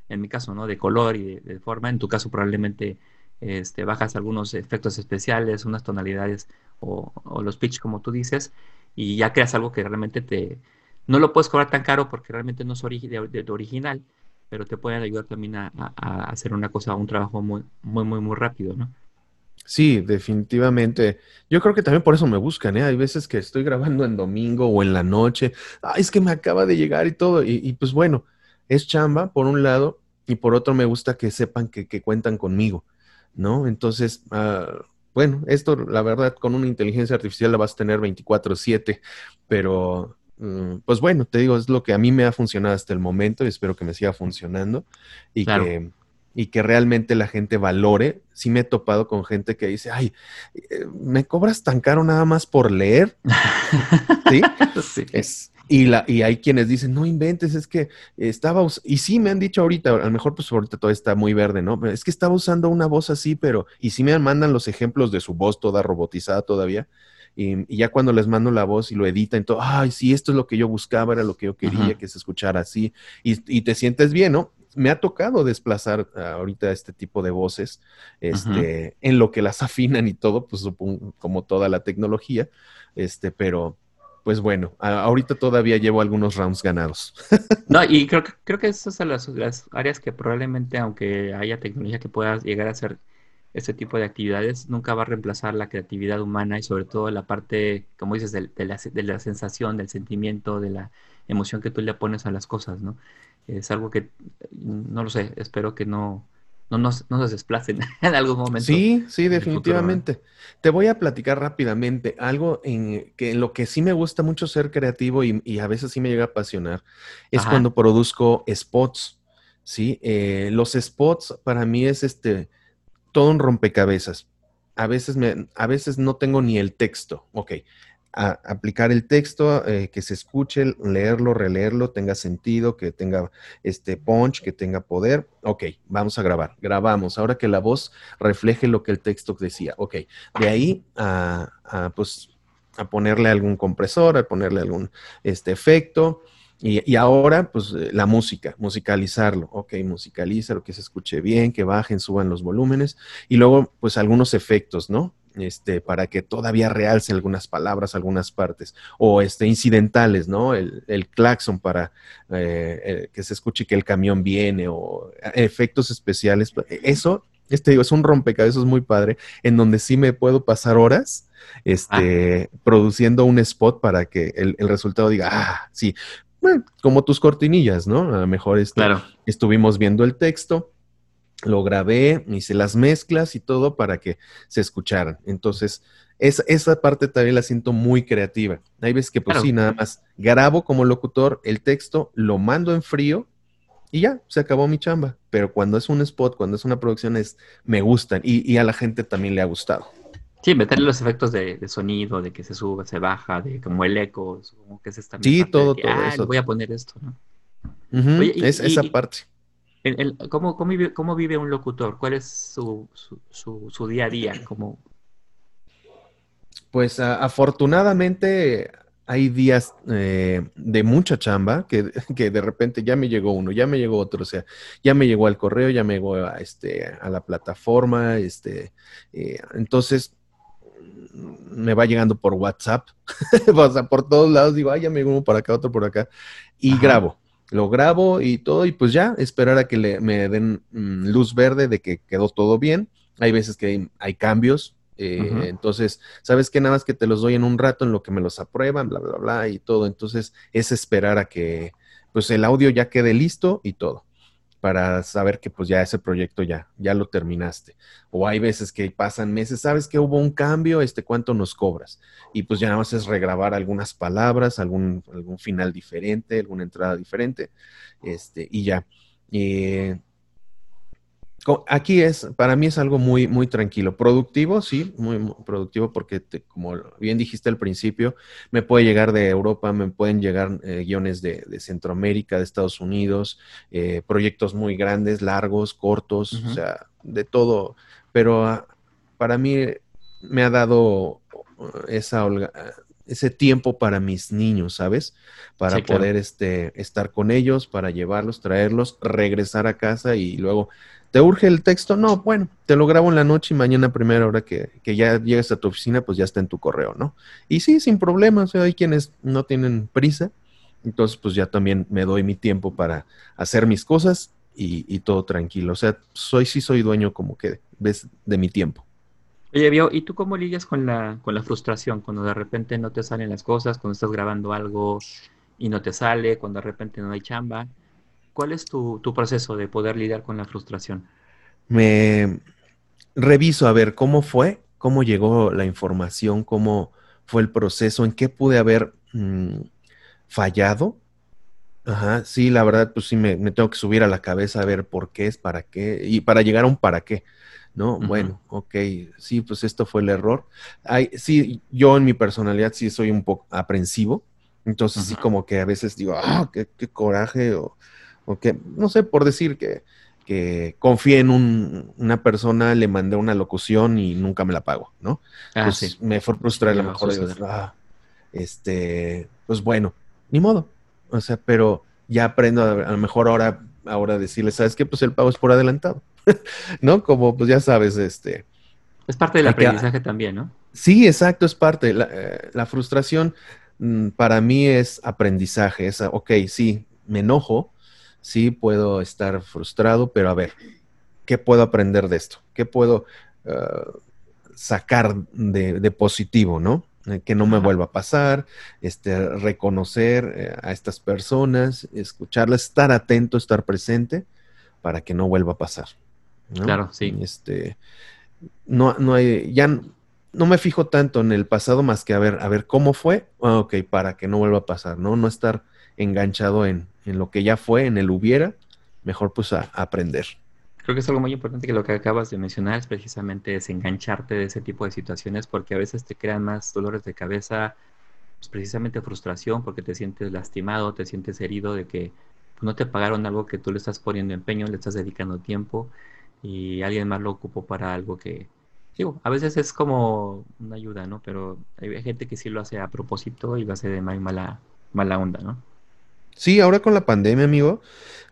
en mi caso, ¿no? De color y de, forma. En tu caso probablemente este, bajas algunos efectos especiales, unas tonalidades o, los pitch como tú dices, y ya creas algo que realmente te... No lo puedes cobrar tan caro porque realmente no es de, original, pero te pueden ayudar también a, hacer una cosa, un trabajo muy, muy, muy, muy rápido, ¿no? Sí, definitivamente. Yo creo que también por eso me buscan, ¿eh? Hay veces que estoy grabando en domingo o en la noche. Ay, es que me acaba de llegar y todo. Y, pues bueno, es chamba por un lado y por otro me gusta que sepan que, cuentan conmigo, ¿no? Entonces, ah, bueno, esto la verdad con una inteligencia artificial la vas a tener 24/7, pero pues bueno, te digo, es lo que a mí me ha funcionado hasta el momento y espero que me siga funcionando y, que, y que realmente la gente valore. Sí me he topado con gente que dice, ay, eh, ¿me cobras tan caro nada más por leer? ¿Sí? Es, y, la, y hay quienes dicen, no inventes, es que estaba, y sí me han dicho ahorita, a lo mejor pues ahorita todo está muy verde, ¿no? Es que estaba usando una voz así, pero, y sí me mandan los ejemplos de su voz toda robotizada todavía, y, ya cuando les mando la voz y lo editan, todo, ay, sí, esto es lo que yo buscaba, era lo que yo quería que se escuchara así, y, te sientes bien, ¿no? Me ha tocado desplazar ahorita este tipo de voces, este, en lo que las afinan y todo, pues supongo, como toda la tecnología, este, pero pues bueno, ahorita todavía llevo algunos rounds ganados. no, y creo, creo que esas son las, las áreas que probablemente, aunque haya tecnología que pueda llegar a hacer este tipo de actividades, nunca va a reemplazar la creatividad humana y sobre todo la parte, como dices, de, la, de la sensación, del sentimiento, de la emoción que tú le pones a las cosas, ¿no? Es algo que, no lo sé, espero que no, no nos, se desplacen en algún momento. Sí, sí, definitivamente. Te voy a platicar rápidamente algo en, que, en lo que sí me gusta mucho ser creativo y, a veces sí me llega a apasionar, es cuando produzco spots, ¿sí? Eh, los spots para mí es este, todo un rompecabezas. A veces, me, a veces no tengo ni el texto. Ok, aplicar el texto, eh, que se escuche, leerlo, releerlo, tenga sentido, que tenga este punch, que tenga poder. Ok, vamos a grabar. Grabamos. Ahora que la voz refleje lo que el texto decía. Ok, de ahí a, pues, a ponerle algún compresor, a ponerle algún este, efecto. Y, ahora, pues, eh, la música, musicalizarlo. Ok, musicalízalo, que se escuche bien, que bajen, suban los volúmenes. Y luego, pues, algunos efectos, ¿no? este, para que todavía realce algunas palabras, algunas partes, o este, incidentales, ¿no? El, el claxon para eh, que se escuche que el camión viene, o efectos especiales. Eso, este, digo, es un rompecabezas muy padre, en donde sí me puedo pasar horas este, ah. produciendo un spot para que el, resultado diga, ah, sí, bueno, como tus cortinillas, ¿no? A lo mejor este, estuvimos viendo el texto, lo grabé, hice las mezclas y todo para que se escucharan. Entonces, esa parte también la siento muy creativa. Hay veces que, pues sí, nada más grabo como locutor el texto, lo mando en frío y ya, se acabó mi chamba. Pero cuando es un spot, cuando es una producción, es, me gustan y, a la gente también le ha gustado. Sí, meterle los efectos de, sonido, de que se sube, se baja, de como el eco, como que es esta Sí, todo, todo ah, eso. Voy a poner esto, ¿no? es esa parte. ¿cómo, cómo, vive, un locutor? ¿Cuál es su, su, día a día? Pues afortunadamente hay días eh, de mucha chamba que, que, de repente ya me llegó uno, ya me llegó otro, o sea, ya me llegó al correo, ya me llegó a, este, a la plataforma, este, eh, entonces me va llegando por WhatsApp, o sea, por todos lados digo, ay, ya me uno por acá, otro por acá, y grabo lo grabo y todo, y pues ya, esperar a que le, me den mm, luz verde de que quedó todo bien. Hay veces que hay, cambios, eh, entonces, ¿sabes qué? Nada más que te los doy en un rato en lo que me los aprueban, bla, bla, bla, y todo. Entonces, es esperar a que, pues, el audio ya quede listo y todo para saber que pues ya ese proyecto ya, ya lo terminaste. O hay veces que pasan meses, sabes que hubo un cambio, este, ¿cuánto nos cobras? Y pues ya nada más es regrabar algunas palabras, algún, algún final diferente, alguna entrada diferente, este, y ya. Eh, aquí es, para mí es algo muy, muy tranquilo. Productivo, sí, muy, productivo porque, como bien dijiste al principio, me puede llegar de Europa, me pueden llegar eh, guiones de, Centroamérica, de Estados Unidos, eh, proyectos muy grandes, largos, cortos, o sea, de todo. Pero ah, para mí me ha dado esa ese tiempo para mis niños, ¿sabes? Para poder este, estar con ellos, para llevarlos, traerlos, regresar a casa y luego ¿Te urge el texto? No, bueno, te lo grabo en la noche y mañana a primera hora que, ya llegues a tu oficina, pues ya está en tu correo, ¿no? Y sí, sin problema, o sea, hay quienes no tienen prisa, entonces pues ya también me doy mi tiempo para hacer mis cosas y, todo tranquilo. O sea, soy sí soy dueño como que ves de mi tiempo. Oye, Bio, ¿y tú cómo lidias con la, con la frustración cuando de repente no te salen las cosas, cuando estás grabando algo y no te sale, cuando de repente no hay chamba? ¿Cuál es tu, proceso de poder lidiar con la frustración? Me reviso a ver cómo fue, cómo llegó la información, cómo fue el proceso, en qué pude haber mm, fallado. Ajá, sí, la verdad, pues sí, me, tengo que subir a la cabeza a ver por qué es, para qué, y para llegar a un para qué, ¿no? Bueno, ok, sí, pues esto fue el error. Hay, sí, yo en mi personalidad sí soy un poco aprensivo, entonces sí como que a veces digo, ah, qué, qué coraje, o porque, no sé, por decir que, que confié en una persona, le mandé una locución y nunca me la pago, ¿no? Ah, pues me fue frustrar a lo mejor. Ah, este, pues bueno, ni modo. O sea, pero ya aprendo a, a, lo mejor ahora, ahora decirle, ¿sabes qué? Pues el pago es por adelantado, ¿no? Como, pues ya sabes, este... Es parte del aprendizaje también, ¿no? Sí, exacto, es parte. La, eh, la frustración mm, para mí es aprendizaje. Es, ok, sí, me enojo, sí puedo estar frustrado, pero a ver, ¿qué puedo aprender de esto? ¿Qué puedo uh, sacar de, de, positivo, no? Eh, que no me vuelva a pasar, este, reconocer eh, a estas personas, escucharlas, estar atento, estar presente para que no vuelva a pasar. Claro, sí. Este, no, no hay, ya no me fijo tanto en el pasado más que a ver, a ver cómo fue, ah, ok, para que no vuelva a pasar, ¿no? No estar enganchado en, en lo que ya fue, en el hubiera, mejor pues a, a aprender. Creo que es algo muy importante que lo que acabas de mencionar es precisamente desengancharte de ese tipo de situaciones porque a veces te crean más dolores de cabeza, pues precisamente frustración porque te sientes lastimado, te sientes herido de que no te pagaron algo que tú le estás poniendo empeño, le estás dedicando tiempo y alguien más lo ocupó para algo que, digo, a veces es como una ayuda, ¿no? Pero hay gente que sí lo hace a propósito y lo hace de mala, mala onda, ¿no? Sí, ahora con la pandemia, amigo,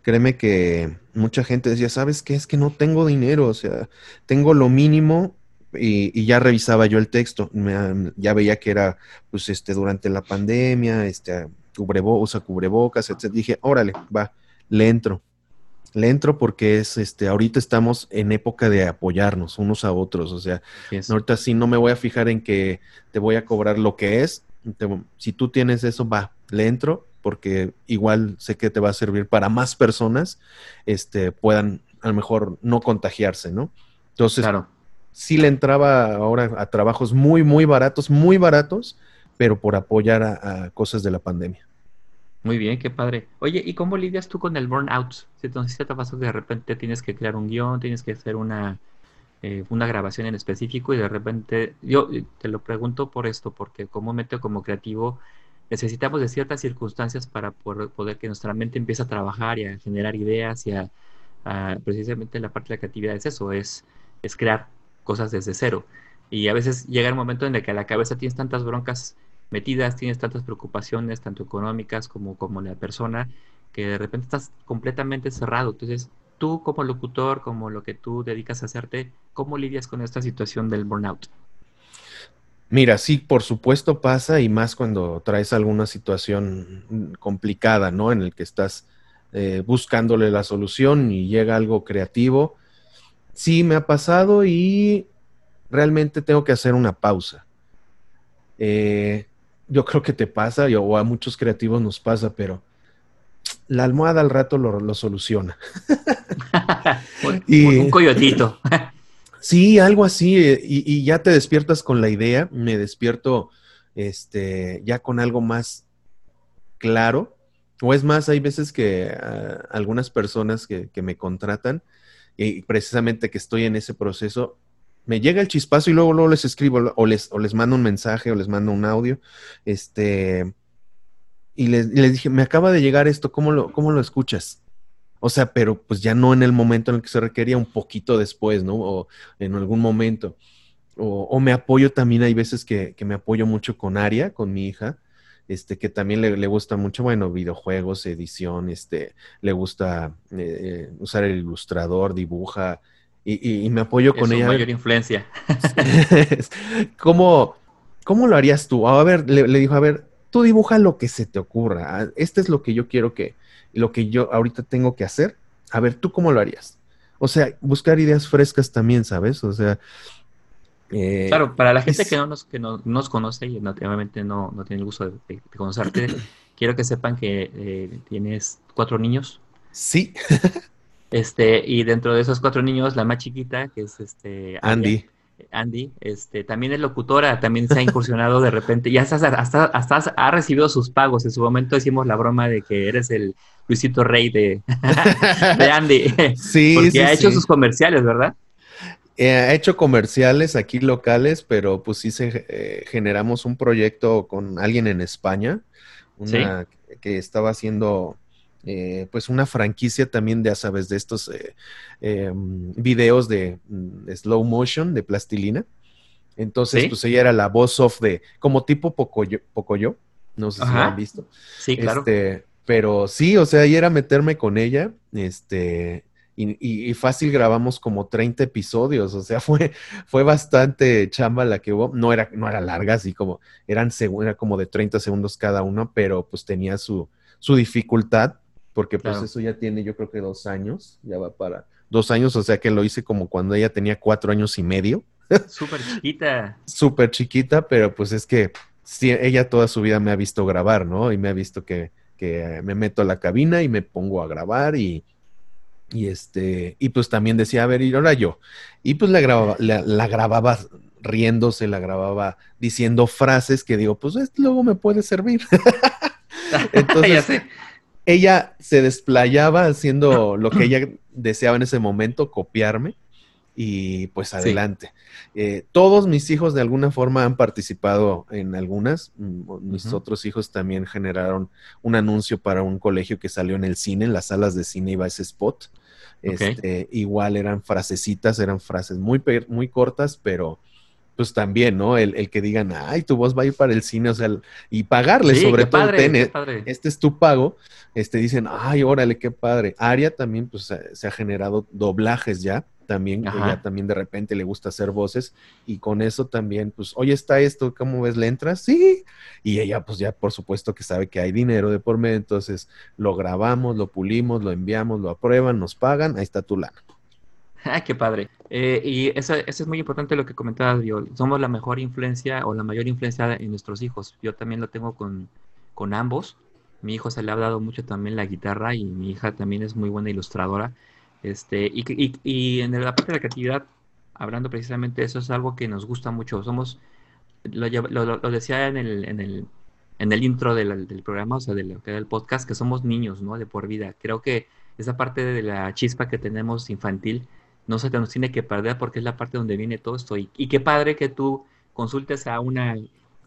créeme que mucha gente decía, ¿sabes qué? Es que no tengo dinero, o sea, tengo lo mínimo y, y ya revisaba yo el texto, me, ya veía que era, pues, este, durante la pandemia, este, cubrebo, usa cubrebocas, etc. Dije, órale, va, le entro. Le entro porque es, este, ahorita estamos en época de apoyarnos unos a otros, o sea, yes. ahorita sí no me voy a fijar en que te voy a cobrar lo que es, te, si tú tienes eso, va, le entro porque igual sé que te va a servir para más personas, este, puedan a lo mejor no contagiarse, ¿no? Entonces, claro. sí le entraba ahora a trabajos muy, muy baratos, muy baratos, pero por apoyar a, a cosas de la pandemia. Muy bien, qué padre. Oye, ¿y cómo lidias tú con el burnout? Entonces, ¿te pasa que de repente tienes que crear un guion, tienes que hacer una, eh, una grabación en específico y de repente, yo te lo pregunto por esto, porque comúnmente como creativo necesitamos de ciertas circunstancias para poder, poder, que nuestra mente empiece a trabajar y a generar ideas y a, a, precisamente la parte de la creatividad es eso, es, es crear cosas desde cero. Y a veces llega el momento en el que a la cabeza tienes tantas broncas metidas, tienes tantas preocupaciones, tanto económicas como, como la persona, que de repente estás completamente cerrado. Entonces, tú como locutor, como lo que tú dedicas a hacerte, ¿cómo lidias con esta situación del burnout? Mira, sí, por supuesto pasa y más cuando traes alguna situación complicada, ¿no? En el que estás eh, buscándole la solución y llega algo creativo. Sí, me ha pasado y realmente tengo que hacer una pausa. Eh, yo creo que te pasa, o a muchos creativos nos pasa, pero la almohada al rato lo, lo soluciona. un, y, un coyotito. Sí, algo así, eh, y, y, ya te despiertas con la idea, me despierto este, ya con algo más claro, o es más, hay veces que uh, algunas personas que, que, me contratan, y precisamente que estoy en ese proceso, me llega el chispazo y luego, luego les escribo, o les, o les mando un mensaje, o les mando un audio, este, y les, les dije, me acaba de llegar esto, ¿cómo lo, cómo lo escuchas? O sea, pero pues ya no en el momento en el que se requería, un poquito después, ¿no? O en algún momento. O, o me apoyo también, hay veces que, que, me apoyo mucho con Aria, con mi hija, este, que también le, le gusta mucho, bueno, videojuegos, edición, este, le gusta eh, usar el ilustrador, dibuja, y, y, y me apoyo es con ella. mayor influencia. ¿Cómo, ¿Cómo lo harías tú? A ver, le, le dijo, a ver, tú dibuja lo que se te ocurra. Este es lo que yo quiero que, lo que yo ahorita tengo que hacer. A ver, ¿tú cómo lo harías? O sea, buscar ideas frescas también, ¿sabes? O sea... Eh, claro, para la gente es... que no nos, que no, nos conoce y obviamente no, no tiene el gusto de, de, de conocerte, quiero que sepan que eh, tienes cuatro niños. Sí. este, y dentro de esos cuatro niños, la más chiquita, que es este Andy. Andy, este, también es locutora, también se ha incursionado de repente, ya hasta, hasta, hasta, ha recibido sus pagos. En su momento hicimos la broma de que eres el Luisito Rey de, de Andy. Sí, Porque sí, ha hecho sí. sus comerciales, ¿verdad? Eh, ha hecho comerciales aquí locales, pero pues sí se, eh, generamos un proyecto con alguien en España, una ¿Sí? que estaba haciendo eh, pues una franquicia también de, sabes, de estos eh, eh, videos de, de, mm, slow motion, de plastilina. Entonces, ¿Sí? pues ella era la voz off de, como tipo Pocoyo, Pocoyo no sé Ajá. si lo han visto. Sí, claro. Este, pero sí, o sea, ahí era meterme con ella, este, y, fácil grabamos como 30 episodios, o sea, fue, fue bastante chamba la que hubo, no era, no era larga, así como, eran era como de 30 segundos cada uno, pero pues tenía su, su dificultad, porque pues eso ya tiene yo creo que dos años, ya va para dos años, o sea que lo hice como cuando ella tenía cuatro años y medio. Súper chiquita. Súper chiquita, pero pues es que sí, ella toda su vida me ha visto grabar, ¿no? Y me ha visto que, que me meto a la cabina y me pongo a grabar y, y este, y pues también decía, a ver, y ahora yo. Y pues la grababa, la, grababa riéndose, la grababa diciendo frases que digo, pues esto luego me puede servir. Entonces, ella se desplayaba haciendo lo que ella deseaba en ese momento, copiarme y pues adelante. Eh, todos mis hijos de alguna forma han participado en algunas. Mm, mis otros hijos también generaron un anuncio para un colegio que salió en el cine, en las salas de cine iba ese spot. Este, igual eran frasecitas, eran frases muy, muy cortas, pero pues también, ¿no? El, que digan, ay, tu voz va a ir para el cine, o sea, y pagarle sobre todo, este es tu pago, este dicen, ay, órale, qué padre. Aria también, pues se ha generado doblajes ya, también, ella también de repente le gusta hacer voces y con eso también, pues, oye, está esto, ¿cómo ves? ¿Le entras? Sí. Y ella, pues ya por supuesto que sabe que hay dinero de por medio, entonces lo grabamos, lo pulimos, lo enviamos, lo aprueban, nos pagan, ahí está tu lana. Ah, qué padre. Eh, y eso, eso, es muy importante lo que comentabas, yo. Somos la mejor influencia o la mayor influencia en nuestros hijos. Yo también lo tengo con, con ambos. Mi hijo se le ha dado mucho también la guitarra y mi hija también es muy buena ilustradora. Este, y, y, en la parte de la creatividad, hablando precisamente de eso, es algo que nos gusta mucho. Somos, lo, lo, decía en el, en el, en el intro del, del, programa, o sea, del, del podcast, que somos niños, ¿no? De por vida. Creo que esa parte de la chispa que tenemos infantil no se nos tiene que perder porque es la parte donde viene todo esto. Y, y qué padre que tú consultes a una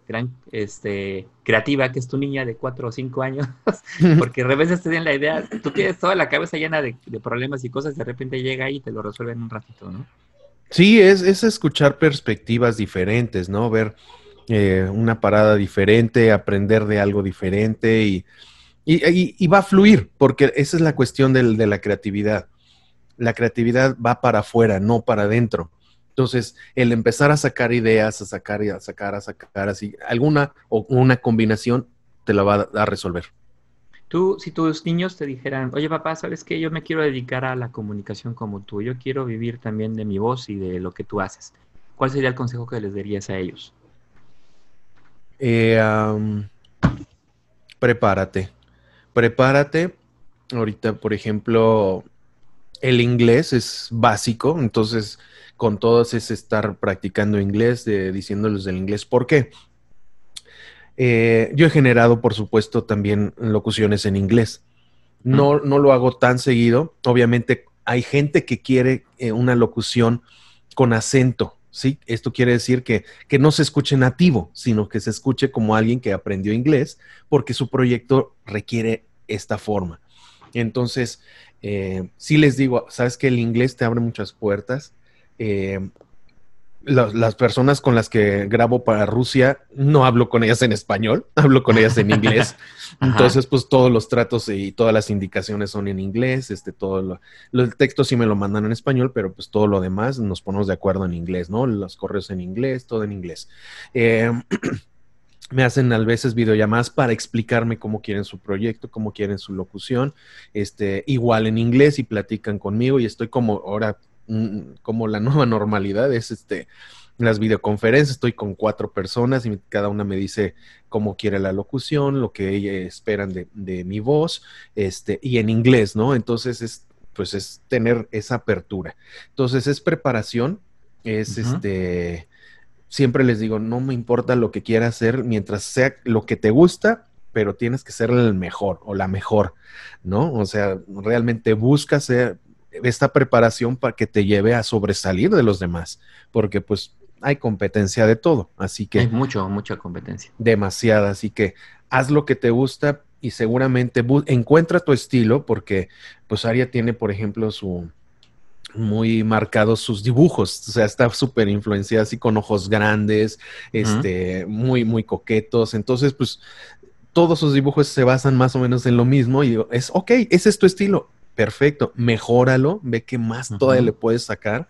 gran este, creativa que es tu niña de cuatro o cinco años, porque a veces te den la idea, tú tienes toda la cabeza llena de, problemas y cosas, de repente llega ahí y te lo resuelve en un ratito, ¿no? Sí, es, es escuchar perspectivas diferentes, ¿no? Ver eh, una parada diferente, aprender de algo diferente y, y, va a fluir, porque esa es la cuestión de la creatividad. La creatividad va para afuera, no para adentro. Entonces, el empezar a sacar ideas, a sacar y a sacar, a sacar, así, alguna o una combinación te la va a, resolver. Tú, si tus niños te dijeran, oye papá, ¿sabes qué? Yo me quiero dedicar a la comunicación como tú, yo quiero vivir también de mi voz y de lo que tú haces. ¿Cuál sería el consejo que les darías a ellos? Eh, prepárate, prepárate. Ahorita, por ejemplo, el inglés es básico, entonces con todos es estar practicando inglés, de, diciéndoles del inglés. ¿Por qué? Eh, yo he generado, por supuesto, también locuciones en inglés. No, no lo hago tan seguido. Obviamente hay gente que quiere eh, una locución con acento, ¿sí? Esto quiere decir que, que, no se escuche nativo, sino que se escuche como alguien que aprendió inglés, porque su proyecto requiere esta forma. Entonces, eh, sí les digo, sabes que el inglés te abre muchas puertas, eh, las, personas con las que grabo para Rusia, no hablo con ellas en español, hablo con ellas en inglés. Entonces, pues todos los tratos y todas las indicaciones son en inglés, este, todo lo, el texto sí me lo mandan en español, pero pues todo lo demás nos ponemos de acuerdo en inglés, ¿no? Los correos en inglés, todo en inglés. Eh, me hacen a veces videollamadas para explicarme cómo quieren su proyecto, cómo quieren su locución, este, igual en inglés y platican conmigo y estoy como ahora como la nueva normalidad es este las videoconferencias, estoy con cuatro personas y cada una me dice cómo quiere la locución, lo que ellas esperan de, mi voz, este, y en inglés, ¿no? Entonces es, pues es tener esa apertura. Entonces es preparación, es este, siempre les digo, no me importa lo que quiera hacer, mientras sea lo que te gusta, pero tienes que ser el mejor o la mejor, ¿no? O sea, realmente busca ser, esta preparación para que te lleve a sobresalir de los demás, porque pues hay competencia de todo, así que... Hay mucho, mucha competencia. Demasiada, así que haz lo que te gusta y seguramente encuentra tu estilo, porque pues Aria tiene, por ejemplo, su muy marcados sus dibujos, o sea, está súper influenciada así con ojos grandes, este, muy, muy coquetos, entonces pues todos sus dibujos se basan más o menos en lo mismo y es, ok, ese es tu estilo, perfecto, mejóralo, ve que más todavía le puedes sacar.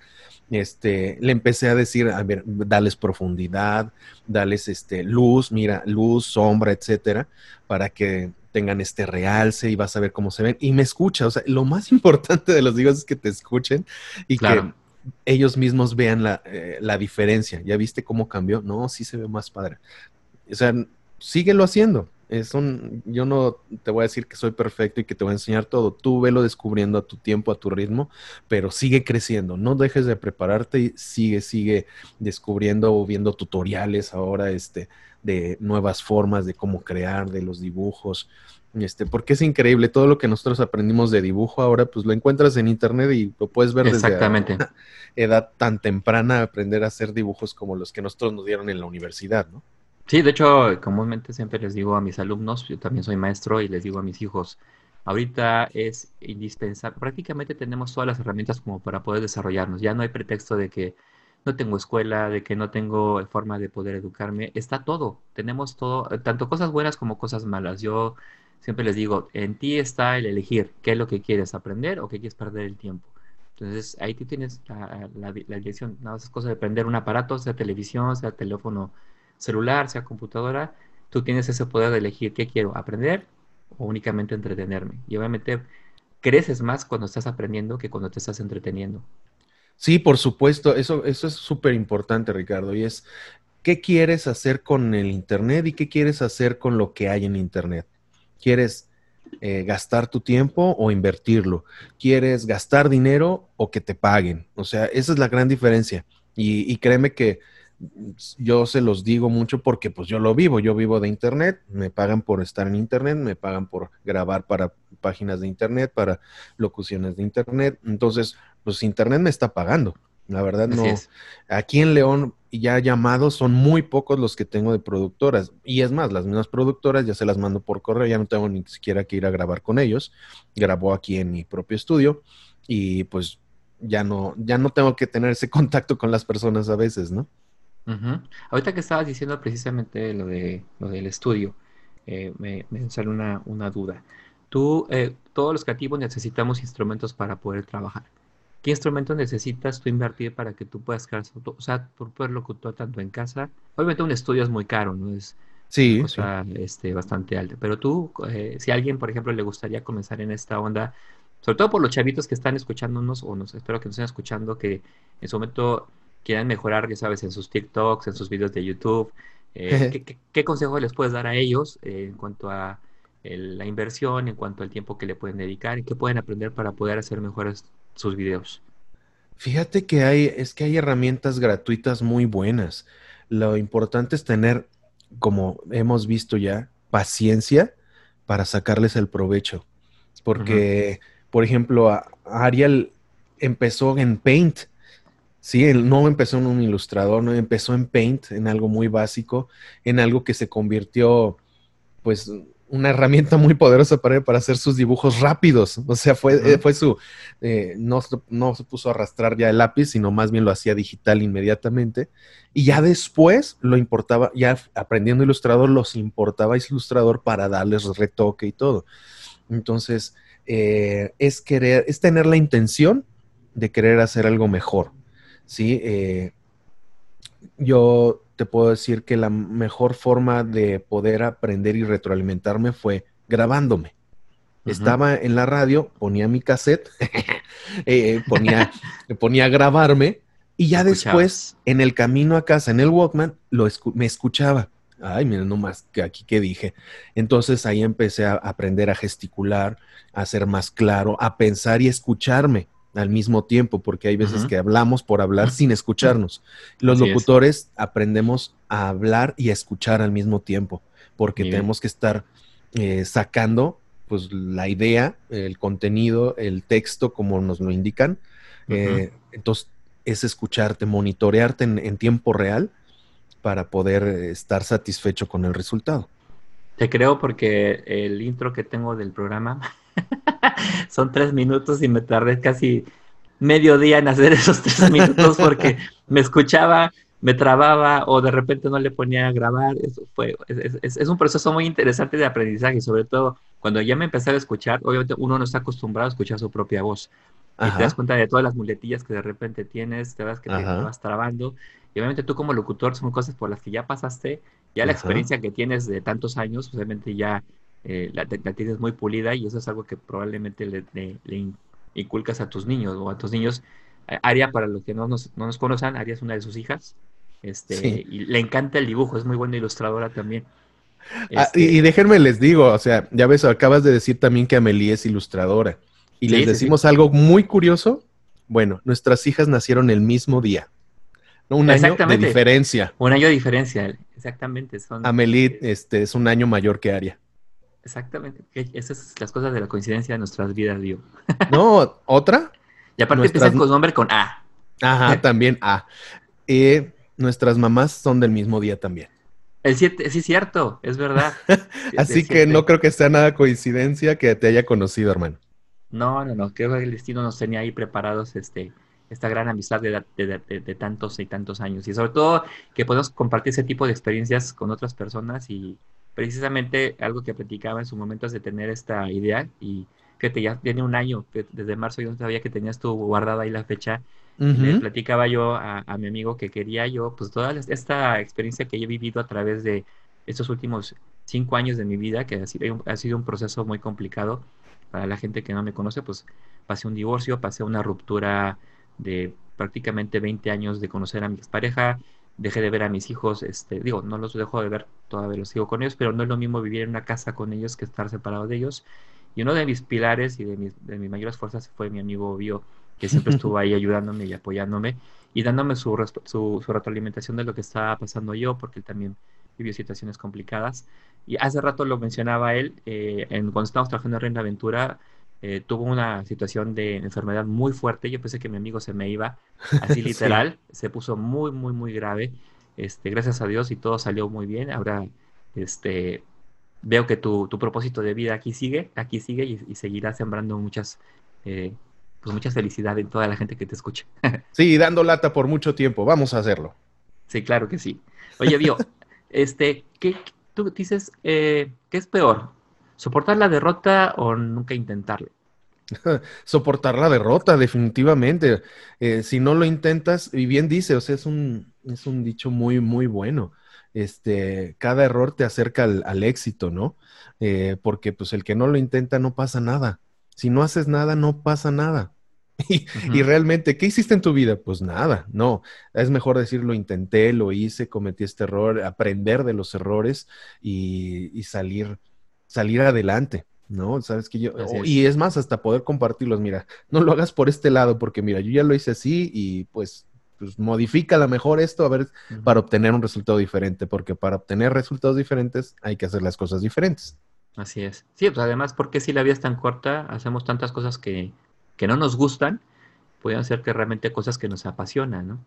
Este, le empecé a decir, a ver, dales profundidad, dales este, luz, mira, luz, sombra, etcétera, para que tengan este realce y vas a ver cómo se ven. Y me escucha, o sea, lo más importante de los dios es que te escuchen y que ellos mismos vean la, eh, la, diferencia. ¿Ya viste cómo cambió? No, sí se ve más padre. O sea, síguelo haciendo. Es un, yo no te voy a decir que soy perfecto y que te voy a enseñar todo. Tú velo descubriendo a tu tiempo, a tu ritmo, pero sigue creciendo. No dejes de prepararte y sigue, sigue descubriendo o viendo tutoriales ahora este, de nuevas formas de cómo crear, de los dibujos. Este, porque es increíble todo lo que nosotros aprendimos de dibujo ahora, pues lo encuentras en internet y lo puedes ver desde una edad tan temprana aprender a hacer dibujos como los que nosotros nos dieron en la universidad, ¿no? Sí, de hecho, comúnmente siempre les digo a mis alumnos, yo también soy maestro y les digo a mis hijos, ahorita es indispensable, prácticamente tenemos todas las herramientas como para poder desarrollarnos, ya no hay pretexto de que no tengo escuela, de que no tengo forma de poder educarme, está todo, tenemos todo, tanto cosas buenas como cosas malas. Yo siempre les digo, en ti está el elegir qué es lo que quieres aprender o qué quieres perder el tiempo. Entonces ahí tú tienes la, dirección, nada más es cosa de prender un aparato, sea televisión, sea teléfono celular, sea computadora, tú tienes ese poder de elegir qué quiero, aprender o únicamente entretenerme. Y obviamente creces más cuando estás aprendiendo que cuando te estás entreteniendo. Sí, por supuesto, eso, eso es súper importante, Ricardo, y es, ¿qué quieres hacer con el Internet y qué quieres hacer con lo que hay en Internet? ¿Quieres eh, gastar tu tiempo o invertirlo? ¿Quieres gastar dinero o que te paguen? O sea, esa es la gran diferencia. y créeme que yo se los digo mucho porque pues yo lo vivo, yo vivo de internet, me pagan por estar en internet, me pagan por grabar para páginas de internet, para locuciones de internet, entonces pues internet me está pagando, la verdad no. Aquí en León ya llamados son muy pocos los que tengo de productoras y es más, las mismas productoras ya se las mando por correo, ya no tengo ni siquiera que ir a grabar con ellos, grabo aquí en mi propio estudio y pues ya no, ya no tengo que tener ese contacto con las personas a veces, ¿no? Ahorita que estabas diciendo precisamente lo, de, lo del estudio, eh, me, sale una, duda. Tú, eh, todos los creativos necesitamos instrumentos para poder trabajar. ¿Qué instrumentos necesitas tú invertir para que tú puedas crear, o sea, por poder locutor tanto en casa? Obviamente un estudio es muy caro, ¿no? Es sí, cosa Este, bastante alta. Pero tú, eh, si a alguien, por ejemplo, le gustaría comenzar en esta onda, sobre todo por los chavitos que están escuchándonos, o nos espero que nos estén escuchando, que en su momento quieran mejorar, ya sabes, en sus TikToks, en sus videos de YouTube, eh, ¿qué, consejo les puedes dar a ellos eh, en cuanto a la inversión, en cuanto al tiempo que le pueden dedicar y qué pueden aprender para poder hacer mejores sus videos? Fíjate que hay, es que hay herramientas gratuitas muy buenas. Lo importante es tener, como hemos visto ya, paciencia para sacarles el provecho. Porque, por ejemplo, Ariel empezó en Paint Sí, él no empezó en un ilustrador, no empezó en Paint, en algo muy básico, en algo que se convirtió, pues, una herramienta muy poderosa para él para hacer sus dibujos rápidos. O sea, fue, eh, fue su, eh, no, no, se puso a arrastrar ya el lápiz, sino más bien lo hacía digital inmediatamente. Y ya después lo importaba, ya aprendiendo ilustrador, los importaba ilustrador para darles retoque y todo. Entonces, eh, es querer, es tener la intención de querer hacer algo mejor. ¿Sí? Eh, yo te puedo decir que la mejor forma de poder aprender y retroalimentarme fue grabándome. Estaba en la radio, ponía mi cassette, eh, ponía, ponía a grabarme y ya después, en el camino a casa, en el Walkman, lo me escuchaba. Ay, mira nomás que aquí que dije. Entonces ahí empecé a aprender a gesticular, a ser más claro, a pensar y escucharme al mismo tiempo, porque hay veces que hablamos por hablar sin escucharnos. Los locutores aprendemos a hablar y a escuchar al mismo tiempo, porque tenemos que estar eh, sacando pues la idea, el contenido, el texto, como nos lo indican. Eh, entonces, es escucharte, monitorearte en, tiempo real para poder estar satisfecho con el resultado. Te creo porque el intro que tengo del programa son tres minutos y me tardé casi medio día en hacer esos tres minutos porque me escuchaba, me trababa o de repente no le ponía a grabar. Eso fue, es, un proceso muy interesante de aprendizaje, sobre todo cuando ya me empecé a escuchar, obviamente uno no está acostumbrado a escuchar su propia voz. Y te das cuenta de todas las muletillas que de repente tienes, te das que te vas trabando. Y obviamente tú como locutor son cosas por las que ya pasaste, ya la experiencia que tienes de tantos años, obviamente ya eh, la, tienes muy pulida y eso es algo que probablemente le, le, inculcas a tus niños o a tus niños. Aria, para los que no nos, no nos conocen, Aria es una de sus hijas. Este, Y le encanta el dibujo, es muy buena ilustradora también. Ah, este y, déjenme les digo, o sea, ya ves, acabas de decir también que Amelie es ilustradora. Y les decimos algo muy curioso. Bueno, nuestras hijas nacieron el mismo día. Un año de diferencia. Un año de diferencia, exactamente. Son, Amelie este, es un año mayor que Aria. Exactamente. Esas son las cosas de la coincidencia de nuestras vidas, digo. No, ¿otra? Y aparte nuestras... con nombre con A. Ajá, también A. Eh, nuestras mamás son del mismo día también. El 7, sí, cierto, es verdad. Así que no creo que sea nada coincidencia que te haya conocido, hermano. No, no, no, creo que el destino nos tenía ahí preparados este, esta gran amistad de, de, tantos y tantos años. Y sobre todo que podemos compartir ese tipo de experiencias con otras personas y precisamente algo que platicaba en su momento es de tener esta idea y que te ya tiene un año, desde marzo yo no sabía que tenías tú guardada ahí la fecha. Le platicaba yo a, mi amigo que quería yo, pues toda esta experiencia que he vivido a través de estos últimos cinco años de mi vida, que ha sido, ha sido un proceso muy complicado para la gente que no me conoce, pues pasé un divorcio, pasé una ruptura de prácticamente 20 años de conocer a mi pareja, dejé de ver a mis hijos, este, digo, no los dejo de ver, todavía los sigo con ellos, pero no es lo mismo vivir en una casa con ellos que estar separado de ellos. Y uno de mis pilares y de mis, de mis mayores fuerzas fue mi amigo Bio, que siempre estuvo ahí ayudándome y apoyándome y dándome su, su, su, retroalimentación de lo que estaba pasando yo, porque él también vivió situaciones complicadas. Y hace rato lo mencionaba él, eh, en, cuando estábamos trabajando en Reina Aventura, eh, tuvo una situación de enfermedad muy fuerte. Yo pensé que mi amigo se me iba, así literal. Se puso muy, muy, muy grave. Este, gracias a Dios y todo salió muy bien. Ahora, este, veo que tu, tu propósito de vida aquí sigue, aquí sigue y, seguirá sembrando muchas, eh, pues mucha felicidad en toda la gente que te escucha. sí, dando lata por mucho tiempo. Vamos a hacerlo. Sí, claro que sí. Oye, Bio, este, ¿qué, tú dices, eh, ¿qué es peor? ¿Soportar la derrota o nunca intentarlo? Soportar la derrota, definitivamente. Eh, si no lo intentas, y bien dice, o sea, es un, es un dicho muy, muy bueno. Este, cada error te acerca al, éxito, ¿no? Eh, porque pues el que no lo intenta no pasa nada. Si no haces nada, no pasa nada. Y, y, realmente, ¿qué hiciste en tu vida? Pues nada, no. Es mejor decir, lo intenté, lo hice, cometí este error, aprender de los errores y, y salir salir adelante, ¿no? Sabes que yo, y es más, hasta poder compartirlos, mira, no lo hagas por este lado, porque mira, yo ya lo hice así y pues, pues modifica a lo mejor esto, a ver, para obtener un resultado diferente, porque para obtener resultados diferentes hay que hacer las cosas diferentes. Así es. Sí, pues además, porque si la vida es tan corta, hacemos tantas cosas que, que no nos gustan, pueden ser que realmente cosas que nos apasionan, ¿no?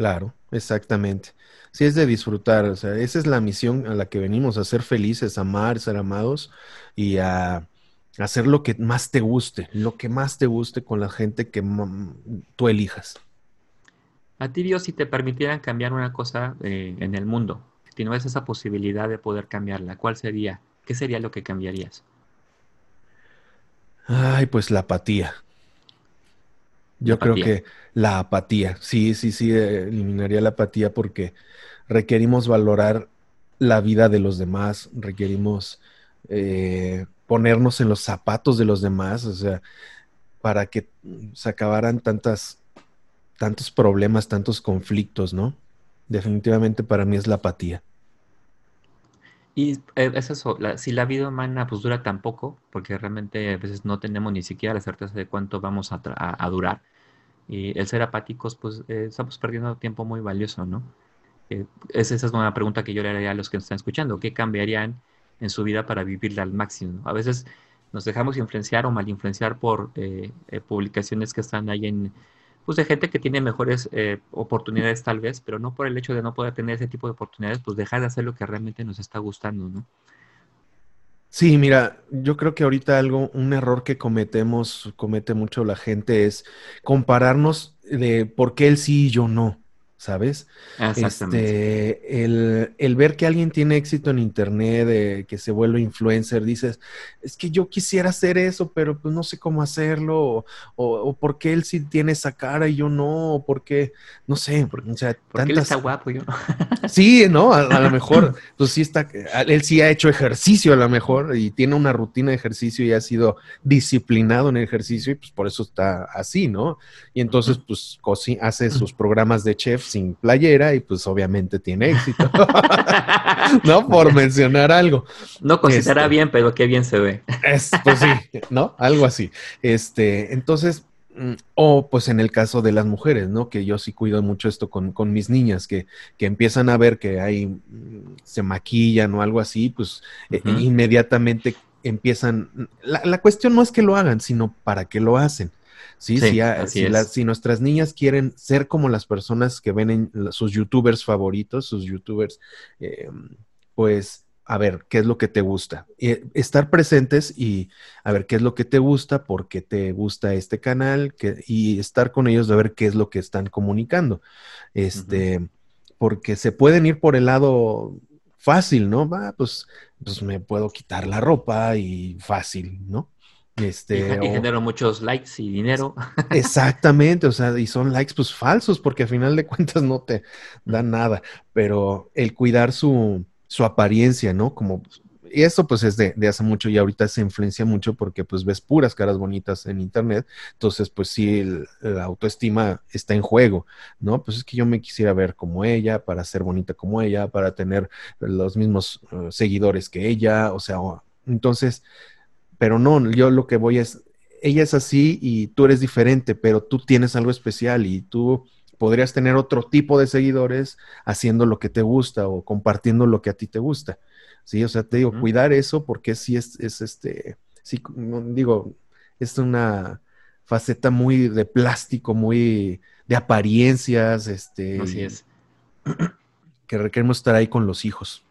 Claro, exactamente. Sí, es de disfrutar, o sea, esa es la misión a la que venimos, a ser felices, amar, ser amados y a, hacer lo que más te guste, lo que más te guste con la gente que tú elijas. A ti, Dios, si te permitieran cambiar una cosa eh, en el mundo, si tienes esa posibilidad de poder cambiarla, ¿cuál sería? ¿Qué sería lo que cambiarías? Ay, pues la apatía. Yo creo que la apatía, sí, sí, sí, eliminaría la apatía porque requerimos valorar la vida de los demás, requerimos eh, ponernos en los zapatos de los demás, o sea, para que se acabaran tantas, tantos problemas, tantos conflictos, ¿no? Definitivamente para mí es la apatía. Y eh, es eso, si la vida humana pues dura tan poco, porque realmente a veces no tenemos ni siquiera la certeza de cuánto vamos a, durar, y el ser apáticos, pues eh, estamos perdiendo tiempo muy valioso, ¿no? Eh, esa es una pregunta que yo le haría a los que nos están escuchando. ¿Qué cambiarían en su vida para vivirla al máximo? A veces nos dejamos influenciar o mal influenciar por publicaciones que están ahí en, pues de gente que tiene mejores eh, oportunidades tal vez, pero no por el hecho de no poder tener ese tipo de oportunidades, pues dejar de hacer lo que realmente nos está gustando, ¿no? Sí, mira, yo creo que ahorita algo, un error que cometemos, comete mucho la gente es compararnos de por qué él sí y yo no. ¿Sabes? Este, el, el, ver que alguien tiene éxito en internet, eh, que se vuelve influencer, dices, es que yo quisiera hacer eso, pero pues no sé cómo hacerlo, o, o, por qué él sí tiene esa cara y yo no, o por qué, no sé, o sea, porque él está guapo yo. sí, ¿no? A, lo mejor, pues sí está, él sí ha hecho ejercicio a lo mejor y tiene una rutina de ejercicio y ha sido disciplinado en el ejercicio y pues por eso está así, ¿no? Y entonces pues hace sus programas de chef sin playera y pues obviamente tiene éxito. ¿No? Por mencionar algo. No considera este, bien, pero qué bien se ve. Es, pues sí, ¿no? Algo así. Este, entonces, mm, o pues en el caso de las mujeres, ¿no? Que yo sí cuido mucho esto con, mis niñas, que, que, empiezan a ver que hay, mm, se maquillan o algo así, pues e, inmediatamente empiezan, la, la, cuestión no es que lo hagan, sino para qué lo hacen. Sí, si, nuestras niñas quieren ser como las personas que ven en sus youtubers favoritos, sus youtubers, em, pues a ver qué es lo que te gusta. Eh, estar presentes y a ver qué es lo que te gusta, por qué te gusta este canal y estar con ellos de ver qué es lo que están comunicando. Este, porque se pueden ir por el lado fácil, ¿no? Va, pues, pues me puedo quitar la ropa y fácil, ¿no? Este, y, genero muchos likes y dinero. Exactamente, o sea, y son likes pues falsos porque a final de cuentas no te dan nada, pero el cuidar su, su apariencia, ¿no? Como, y eso pues es de, de, hace mucho y ahorita se influencia mucho porque pues ves puras caras bonitas en internet, entonces pues sí, la autoestima está en juego, ¿no? Pues es que yo me quisiera ver como ella, para ser bonita como ella, para tener los mismos eh, seguidores que ella, o sea, entonces pero no, yo lo que voy es, ella es así y tú eres diferente, pero tú tienes algo especial y tú podrías tener otro tipo de seguidores haciendo lo que te gusta o compartiendo lo que a ti te gusta. Sí, o sea, te digo, cuidar eso porque sí es, es este, sí, digo, es una faceta muy de plástico, muy de apariencias, este. Así es. Que requerimos estar ahí con los hijos.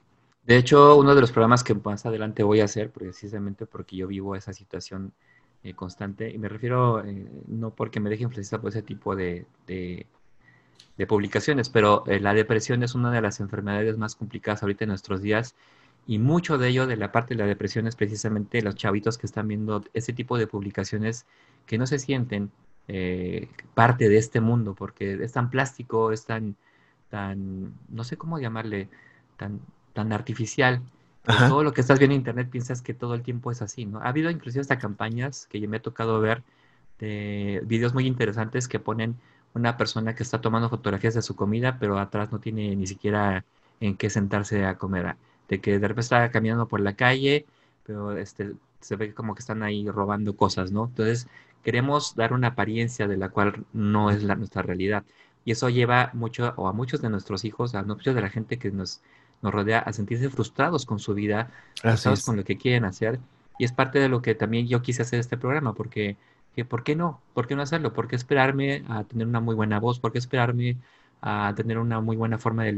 De hecho, uno de los programas que más adelante voy a hacer, precisamente porque yo vivo esa situación eh, constante, y me refiero eh, no porque me deje influenciar por ese tipo de, de, publicaciones, pero eh, la depresión es una de las enfermedades más complicadas ahorita en nuestros días, y mucho de ello, de la parte de la depresión, es precisamente los chavitos que están viendo ese tipo de publicaciones que no se sienten parte de este mundo, porque es tan plástico, es tan, tan, no sé cómo llamarle, tan tan artificial. todo lo que estás viendo en internet piensas que todo el tiempo es así, ¿no? Ha habido inclusive hasta campañas que yo me ha tocado ver de videos muy interesantes que ponen una persona que está tomando fotografías de su comida, pero atrás no tiene ni siquiera en qué sentarse a comer. Ah, de que de repente está caminando por la calle, pero este, se ve como que están ahí robando cosas, ¿no? Entonces, queremos dar una apariencia de la cual no es la, nuestra realidad. Y eso lleva mucho, o a muchos de nuestros hijos, a muchos de la gente que nos nos rodea a sentirse frustrados con su vida, frustrados con lo que quieren hacer. Y es parte de lo que también yo quise hacer este programa, porque ¿por qué no? ¿Por qué no hacerlo? ¿Por qué esperarme a tener una muy buena voz? ¿Por qué esperarme a tener una muy buena forma de,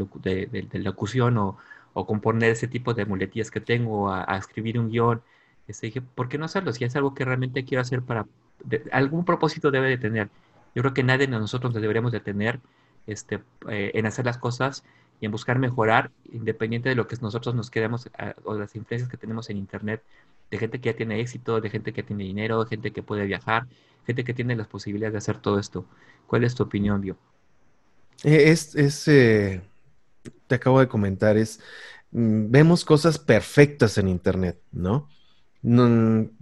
locución o, componer ese tipo de muletillas que tengo, a, escribir un guion? Este, dije, ¿por qué no hacerlo? Si es algo que realmente quiero hacer para... algún propósito debe de tener. Yo creo que nadie de nosotros deberíamos de tener este, eh, en hacer las cosas y en buscar mejorar, independiente de lo que nosotros nos queremos ah, o las influencias que tenemos en Internet, de gente que ya tiene éxito, de gente que tiene dinero, gente que puede viajar, gente que tiene las posibilidades de hacer todo esto. ¿Cuál es tu opinión, Bio? Eh, es, es eh, te acabo de comentar, es, mm, vemos cosas perfectas en Internet, ¿no?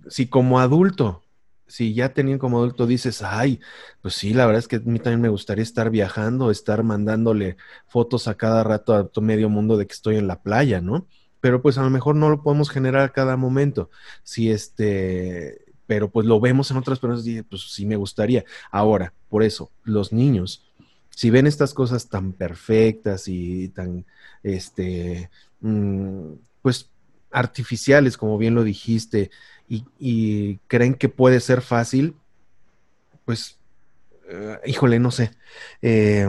si como adulto si ya teniendo como adulto dices, ay, pues sí, la verdad es que a mí también me gustaría estar viajando, estar mandándole fotos a cada rato a todo medio mundo de que estoy en la playa, ¿no? Pero pues a lo mejor no lo podemos generar a cada momento. Si este, pero pues lo vemos en otras personas y pues sí me gustaría. Ahora, por eso, los niños, si ven estas cosas tan perfectas y tan, este, mm, pues artificiales, como bien lo dijiste, y, creen que puede ser fácil, pues, eh, híjole, no sé. Eh,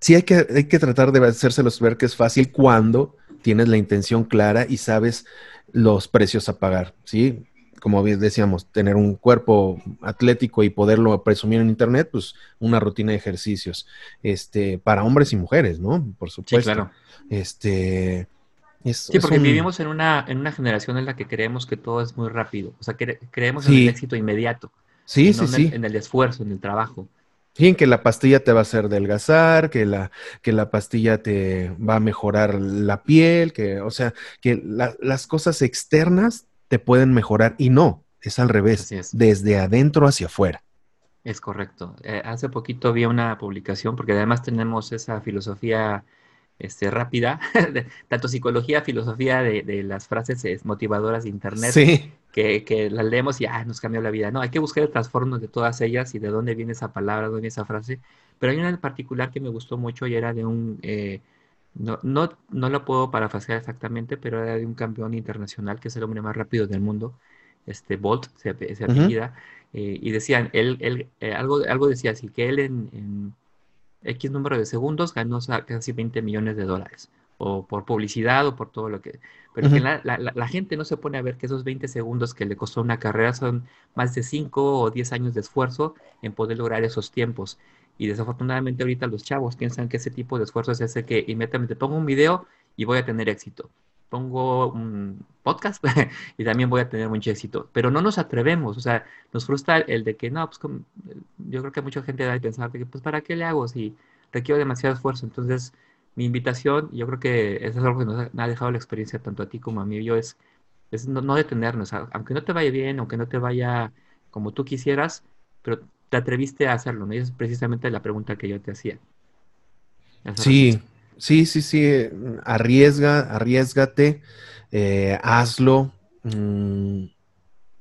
sí hay que, hay que tratar de hacérselos ver que es fácil cuando tienes la intención clara y sabes los precios a pagar, ¿sí? como decíamos, tener un cuerpo atlético y poderlo presumir en internet, pues una rutina de ejercicios, este, para hombres y mujeres, ¿no? Por supuesto. Sí, claro. Este, sí, porque vivimos en una, en una generación en la que creemos que todo es muy rápido, o sea, que creemos en el éxito inmediato. Sí, sí, sí. en el esfuerzo, en el trabajo. Sí, que la pastilla te va a hacer delgazar, que la, que la pastilla te va a mejorar la piel, que, o sea, que las cosas externas te pueden mejorar y no, es al revés, desde adentro hacia afuera. Es correcto. Eh, hace poquito vi una publicación, porque además tenemos esa filosofía este, rápida, tanto psicología, filosofía de, las frases motivadoras de Internet, que, que, las leemos y ah, nos cambió la vida. No, hay que buscar el trastorno de todas ellas y de dónde viene esa palabra, dónde viene esa frase. Pero hay una en particular que me gustó mucho y era de un, eh, no, no, no lo puedo parafrasear exactamente, pero era de un campeón internacional que es el hombre más rápido del mundo, este Bolt se, se apellida, eh, y decían, él, él eh, algo, algo decía así, que él en X número de segundos ganó casi 20 millones de dólares, o por publicidad o por todo lo que... Pero que la, gente no se pone a ver que esos 20 segundos que le costó una carrera son más de 5 o 10 años de esfuerzo en poder lograr esos tiempos. Y desafortunadamente ahorita los chavos piensan que ese tipo de esfuerzo es ese que inmediatamente pongo un video y voy a tener éxito pongo un podcast y también voy a tener mucho éxito. Pero no nos atrevemos, o sea, nos frustra el de que no, pues yo creo que mucha gente a pensar que, pues, ¿para qué le hago si requiero demasiado esfuerzo? Entonces, mi invitación, yo creo que eso es algo que nos ha, dejado la experiencia tanto a ti como a mí, yo es, no, detenernos, aunque no te vaya bien, aunque no te vaya como tú quisieras, pero te atreviste a hacerlo, ¿no? Y es precisamente la pregunta que yo te hacía. Sí, Sí, sí, sí, arriesga, arriesgate, eh, hazlo. Mm,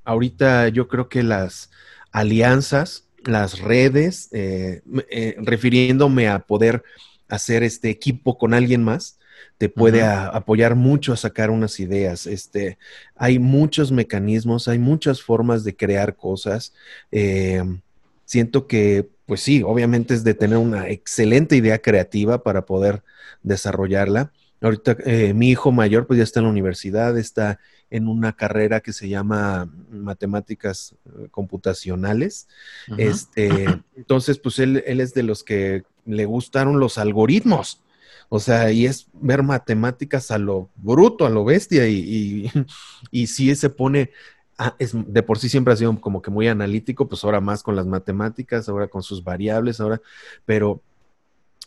ahorita yo creo que las alianzas, las redes, eh, eh, refiriéndome a poder hacer este equipo con alguien más, te puede apoyar mucho a sacar unas ideas. Este, hay muchos mecanismos, hay muchas formas de crear cosas. siento que, pues sí, obviamente es de tener una excelente idea creativa para poder desarrollarla. Ahorita eh, mi hijo mayor pues ya está en la universidad, está en una carrera que se llama matemáticas eh, computacionales. Este, entonces, pues él, él, es de los que le gustaron los algoritmos. O sea, y es ver matemáticas a lo bruto, a lo bestia, y, y, si se pone, es, de por sí siempre ha sido como que muy analítico, pues ahora más con las matemáticas, ahora con sus variables, ahora, pero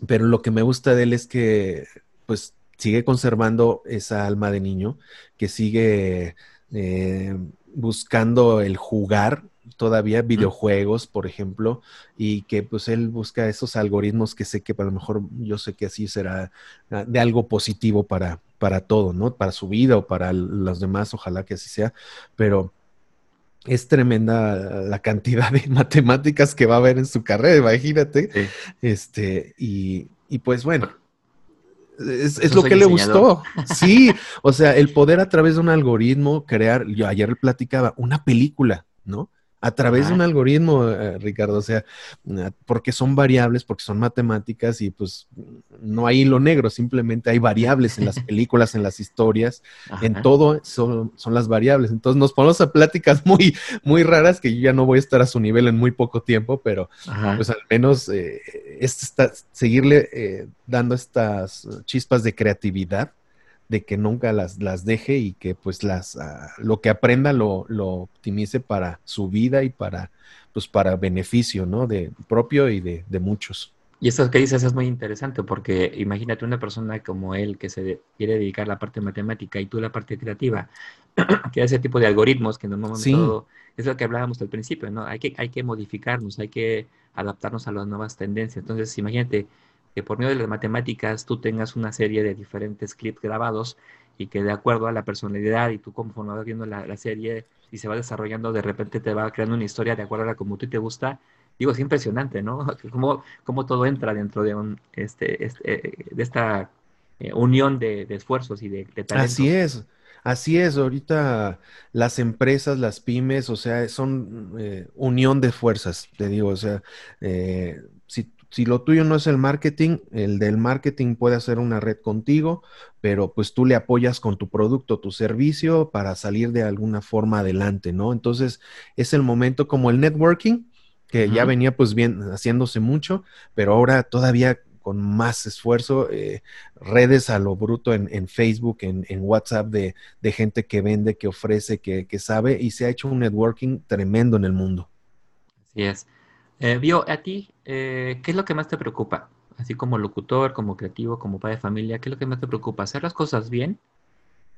pero lo que me gusta de él es que pues sigue conservando esa alma de niño, que sigue eh, buscando el jugar todavía videojuegos, por ejemplo, y que pues él busca esos algoritmos que sé que a lo mejor yo sé que así será ah, de algo positivo para, para todo, ¿no? Para su vida o para los demás, ojalá que así sea, pero es tremenda la cantidad de matemáticas que va a haber en su carrera, imagínate. Este, y, pues bueno, es, lo que le gustó. Sí, o sea, el poder a través de un algoritmo crear, yo ayer platicaba, una película, ¿no? A través de un algoritmo, eh, Ricardo, o sea, porque son variables, porque son matemáticas y pues no hay hilo negro, simplemente hay variables en las películas, en las historias, en todo son, son, las variables. Entonces nos ponemos a pláticas muy, muy raras que yo ya no voy a estar a su nivel en muy poco tiempo, pero pues al menos eh, seguirle eh, dando estas chispas de creatividad de que nunca las, las deje y que pues las ah, lo que aprenda lo, lo, optimice para su vida y para pues para beneficio, ¿no? De propio y de, de, muchos. Y esto que dices es muy interesante porque imagínate una persona como él que se quiere dedicar a la parte matemática y tú la parte creativa, que ese tipo de algoritmos que normalmente todo, es lo que hablábamos al principio, ¿no? Hay que, hay que modificarnos, hay que adaptarnos a las nuevas tendencias. Entonces, imagínate, que por medio de las matemáticas tú tengas una serie de diferentes clips grabados y que de acuerdo a la personalidad y tú conforme vas viendo la, serie y se va desarrollando, de repente te va creando una historia de acuerdo a la como tú te gusta. Digo, es impresionante, ¿no? Cómo, cómo todo entra dentro de, un, este, este de esta eh, unión de, esfuerzos y de, de talentos. Así es. Así es, ahorita las empresas, las pymes, o sea, son eh, unión de fuerzas, te digo, o sea, eh, si lo tuyo no es el marketing, el del marketing puede hacer una red contigo, pero pues tú le apoyas con tu producto, tu servicio para salir de alguna forma adelante, ¿no? Entonces es el momento como el networking, que ya venía pues bien haciéndose mucho, pero ahora todavía con más esfuerzo, eh, redes a lo bruto en, Facebook, en, WhatsApp de, gente que vende, que ofrece, que, sabe, y se ha hecho un networking tremendo en el mundo. Así es. Eh, Vio, a ti, eh, ¿qué es lo que más te preocupa? Así como locutor, como creativo, como padre de familia, ¿qué es lo que más te preocupa? ¿Hacer las cosas bien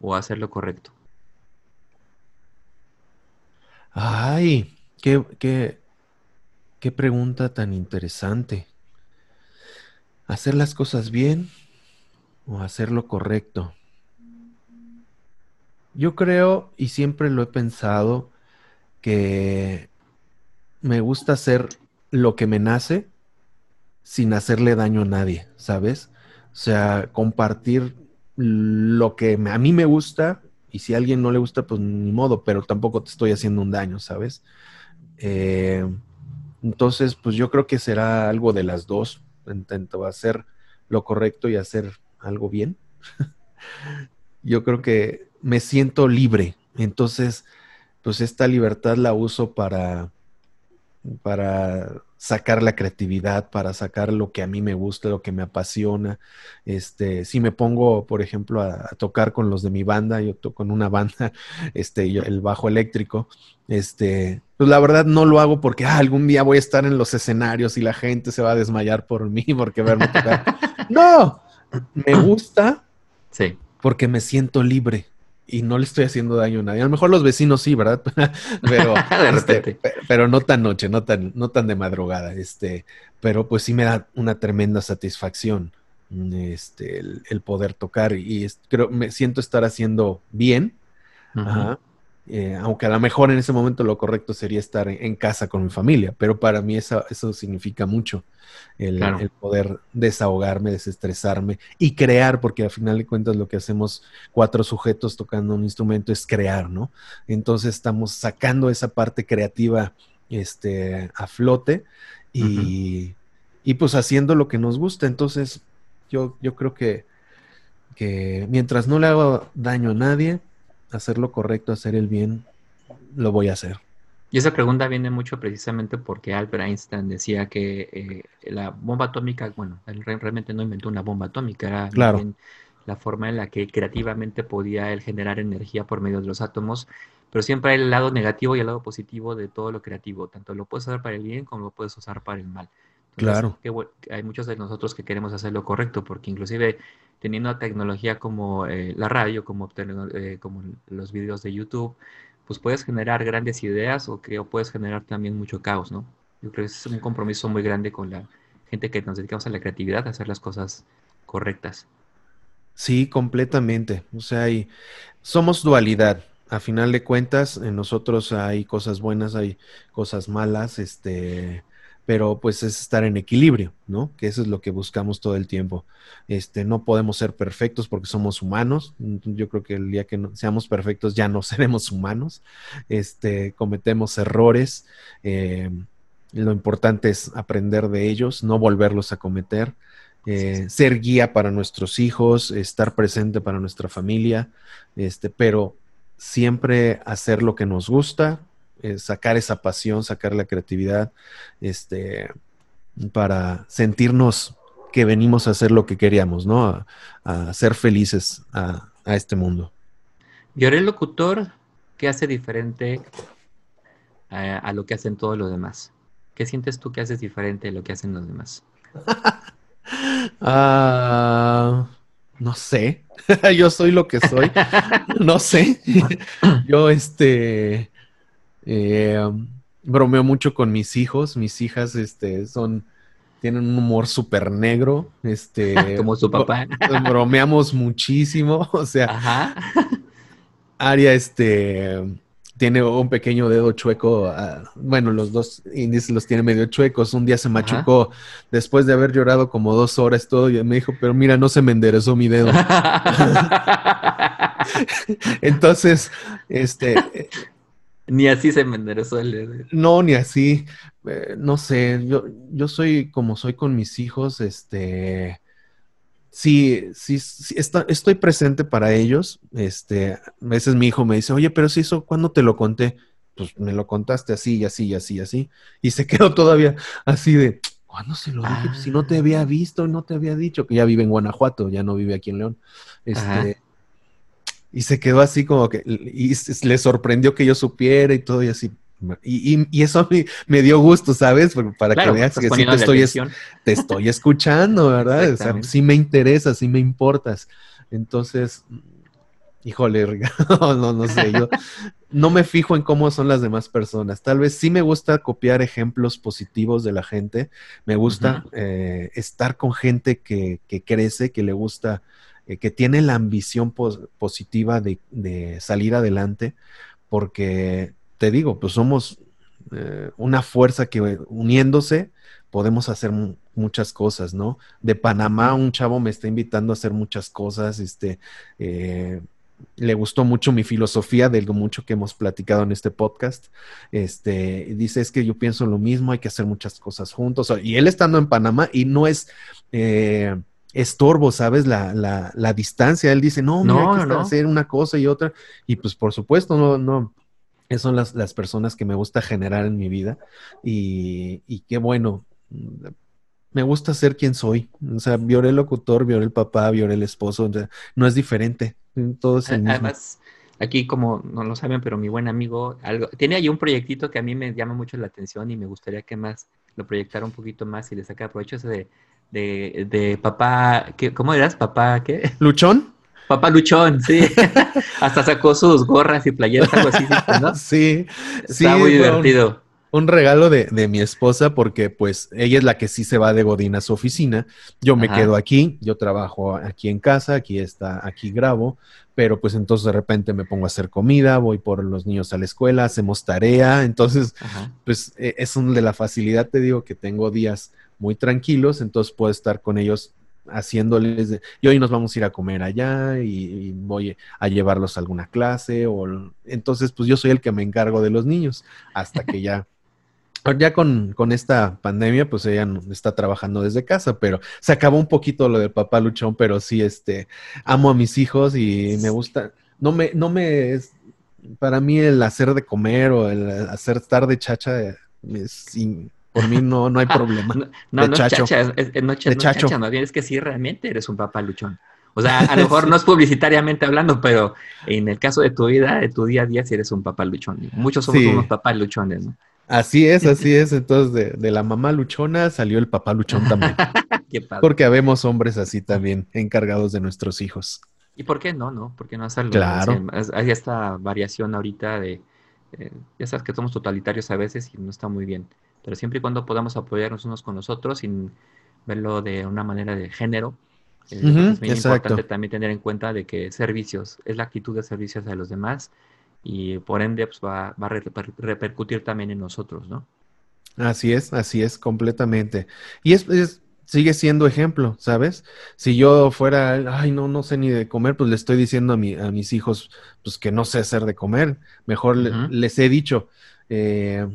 o hacer lo correcto? Ay, qué, qué, qué pregunta tan interesante hacer las cosas bien o hacer lo correcto. Yo creo, y siempre lo he pensado, que me gusta hacer lo que me nace sin hacerle daño a nadie, ¿sabes? O sea, compartir lo que a mí me gusta y si a alguien no le gusta, pues ni modo, pero tampoco te estoy haciendo un daño, ¿sabes? Eh, entonces, pues yo creo que será algo de las dos intento hacer lo correcto y hacer algo bien. Yo creo que me siento libre. Entonces, pues esta libertad la uso para, para sacar la creatividad, para sacar lo que a mí me gusta, lo que me apasiona. Este, si me pongo, por ejemplo, a, tocar con los de mi banda, yo toco en una banda, este, el bajo eléctrico, este, pues la verdad no lo hago porque ah, algún día voy a estar en los escenarios y la gente se va a desmayar por mí porque verme tocar. no, me gusta sí. porque me siento libre y no le estoy haciendo daño a nadie. A lo mejor los vecinos sí, ¿verdad? pero, este, pero no tan noche, no tan, no tan de madrugada. Este, pero pues sí me da una tremenda satisfacción este, el, poder tocar y creo, me siento estar haciendo bien. Ajá. Eh, aunque a lo mejor en ese momento lo correcto sería estar en, casa con mi familia, pero para mí eso, eso significa mucho, el, poder desahogarme, desestresarme y crear, porque al final de cuentas lo que hacemos cuatro sujetos tocando un instrumento es crear, ¿no? Entonces estamos sacando esa parte creativa este, a flote y, y pues haciendo lo que nos gusta. Entonces yo, yo creo que, que mientras no le hago daño a nadie, hacer lo correcto, hacer el bien, lo voy a hacer. Y esa pregunta viene mucho precisamente porque Albert Einstein decía que eh, la bomba atómica, bueno, él realmente no inventó una bomba atómica, era claro. la forma en la que creativamente podía él generar energía por medio de los átomos, pero siempre hay el lado negativo y el lado positivo de todo lo creativo, tanto lo puedes usar para el bien como lo puedes usar para el mal. claro. hay muchos de nosotros que queremos hacer lo correcto, porque inclusive teniendo tecnología como eh, la radio, como, eh, como los videos de YouTube, pues puedes generar grandes ideas o que puedes generar también mucho caos, ¿no? Yo creo que es un compromiso muy grande con la gente que nos dedicamos a la creatividad, a hacer las cosas correctas. Sí, completamente. O sea, somos dualidad. A final de cuentas, en nosotros hay cosas buenas, hay cosas malas, este, pero pues es estar en equilibrio, ¿no? Que eso es lo que buscamos todo el tiempo. Este, no podemos ser perfectos porque somos humanos. Yo creo que el día que seamos perfectos ya no seremos humanos. Este, cometemos errores. Eh, lo importante es aprender de ellos, no volverlos a cometer. Eh, ser guía para nuestros hijos, estar presente para nuestra familia, este, pero siempre hacer lo que nos gusta, eh, sacar esa pasión, sacar la creatividad, este, para sentirnos que venimos a hacer lo que queríamos, ¿no? A, ser felices a, este mundo. Y ahora el locutor, ¿qué hace diferente a, lo que hacen todos los demás? ¿Qué sientes tú que haces diferente de lo que hacen los demás? Ah, no sé. Yo soy lo que soy. no sé. Yo, este, eh, bromeo mucho con mis hijos. Mis hijas este, son, tienen un humor súper negro. Este, Como su papá. bromeamos muchísimo. O sea, Ajá. Aria, este tiene un pequeño dedo chueco. Ah, bueno, los dos índices los tiene medio chuecos. Un día se machucó después de haber llorado como dos horas todo y me dijo, pero mira, no se me enderezó mi dedo. Entonces, este, Ni así se me enderezó el... No, ni así. Eh, no sé, yo, yo soy como soy con mis hijos, este... Sí, sí, sí estoy presente para ellos. Este, a veces mi hijo me dice, oye, pero si eso, ¿cuándo te lo conté? Pues me lo contaste así y así y así y así. Y se quedó todavía así de, ¿cuándo se lo dije? si no te había ah. visto, no te había dicho que ya vive en Guanajuato, ya no vive aquí en León. Este, y se quedó así como que, y le sorprendió que yo supiera y todo y así. Y, y, eso me, me, dio gusto, ¿sabes? Para que veas que sí te estoy, te estoy escuchando, ¿verdad? O sea, sí me interesa, sí me importas. Entonces, híjole, no, no, no sé, yo no me fijo en cómo son las demás personas. Tal vez sí me gusta copiar ejemplos positivos de la gente. Me gusta eh, estar con gente que, que, crece, que le gusta eh, que tiene la ambición positiva de, salir adelante, porque te digo, pues somos eh, una fuerza que uniéndose podemos hacer muchas cosas, ¿no? De Panamá un chavo me está invitando a hacer muchas cosas, este, eh, le gustó mucho mi filosofía de lo mucho que hemos platicado en este podcast. Este, dice, es que yo pienso lo mismo, hay que hacer muchas cosas juntos. Y él estando en Panamá y no es, estorbo, ¿sabes? La, la, la distancia. Él dice, no, no, hay que hacer una cosa y otra. Y pues por supuesto, no, no. Esas son las, las personas que me gusta generar en mi vida. Y, y qué bueno. Me gusta ser quien soy. O sea, vioré el locutor, vioré el papá, vioré el esposo. no es diferente. Todo es el mismo. Además, aquí como no lo saben, pero mi buen amigo algo, tiene ahí un proyectito que a mí me llama mucho la atención y me gustaría que más lo proyectara un poquito más y le sacara provecho ese de de, de papá, ¿qué, ¿cómo eras? ¿Papá qué? ¿Luchón? Papá Luchón, sí. Hasta sacó sus gorras y playeras, algo así, ¿no? Sí, Está muy divertido. Un, regalo de, de, mi esposa porque pues ella es la que sí se va de Godín a su oficina. Yo me quedo aquí, yo trabajo aquí en casa, aquí está, aquí grabo, pero pues entonces de repente me pongo a hacer comida, voy por los niños a la escuela, hacemos tarea, entonces pues e, es un de la facilidad, te digo, que tengo días muy tranquilos, entonces puedo estar con ellos haciéndoles, de, y hoy nos vamos a ir a comer allá y, voy a llevarlos a alguna clase, o entonces pues yo soy el que me encargo de los niños hasta que ya... Ya con, con, esta pandemia, pues ella está trabajando desde casa, pero se acabó un poquito lo del papá luchón, pero sí, este, amo a mis hijos y me gusta, no me, no me, para mí el hacer de comer o el hacer estar de chacha es, por mí no, no hay problema. no, no, no chacho. es chacha, es, no, chacho. más bien es que sí, realmente eres un papá luchón. O sea, a lo mejor no es publicitariamente hablando, pero en el caso de tu vida, de tu día a día, sí eres un papá luchón. Muchos somos unos papás luchones, ¿no? Así es, así es. Entonces, de, de, la mamá luchona salió el papá luchón también. Qué padre. Porque habemos hombres así también, encargados de nuestros hijos. ¿Y por qué no, no? Porque no es algo. Claro. Hay esta variación ahorita de. Eh, ya sabes que somos totalitarios a veces y no está muy bien pero siempre y cuando podamos apoyarnos unos con los otros sin verlo de una manera de género, eh, es muy importante también tener en cuenta de que servicios, es la actitud de servicios a los demás y por ende pues, va, va, a repercutir también en nosotros, ¿no? Así es, así es, completamente. Y es, es, sigue siendo ejemplo, ¿sabes? Si yo fuera, ay, no, no sé ni de comer, pues le estoy diciendo a, mi, a mis hijos, pues que no sé hacer de comer. Mejor les he dicho, eh,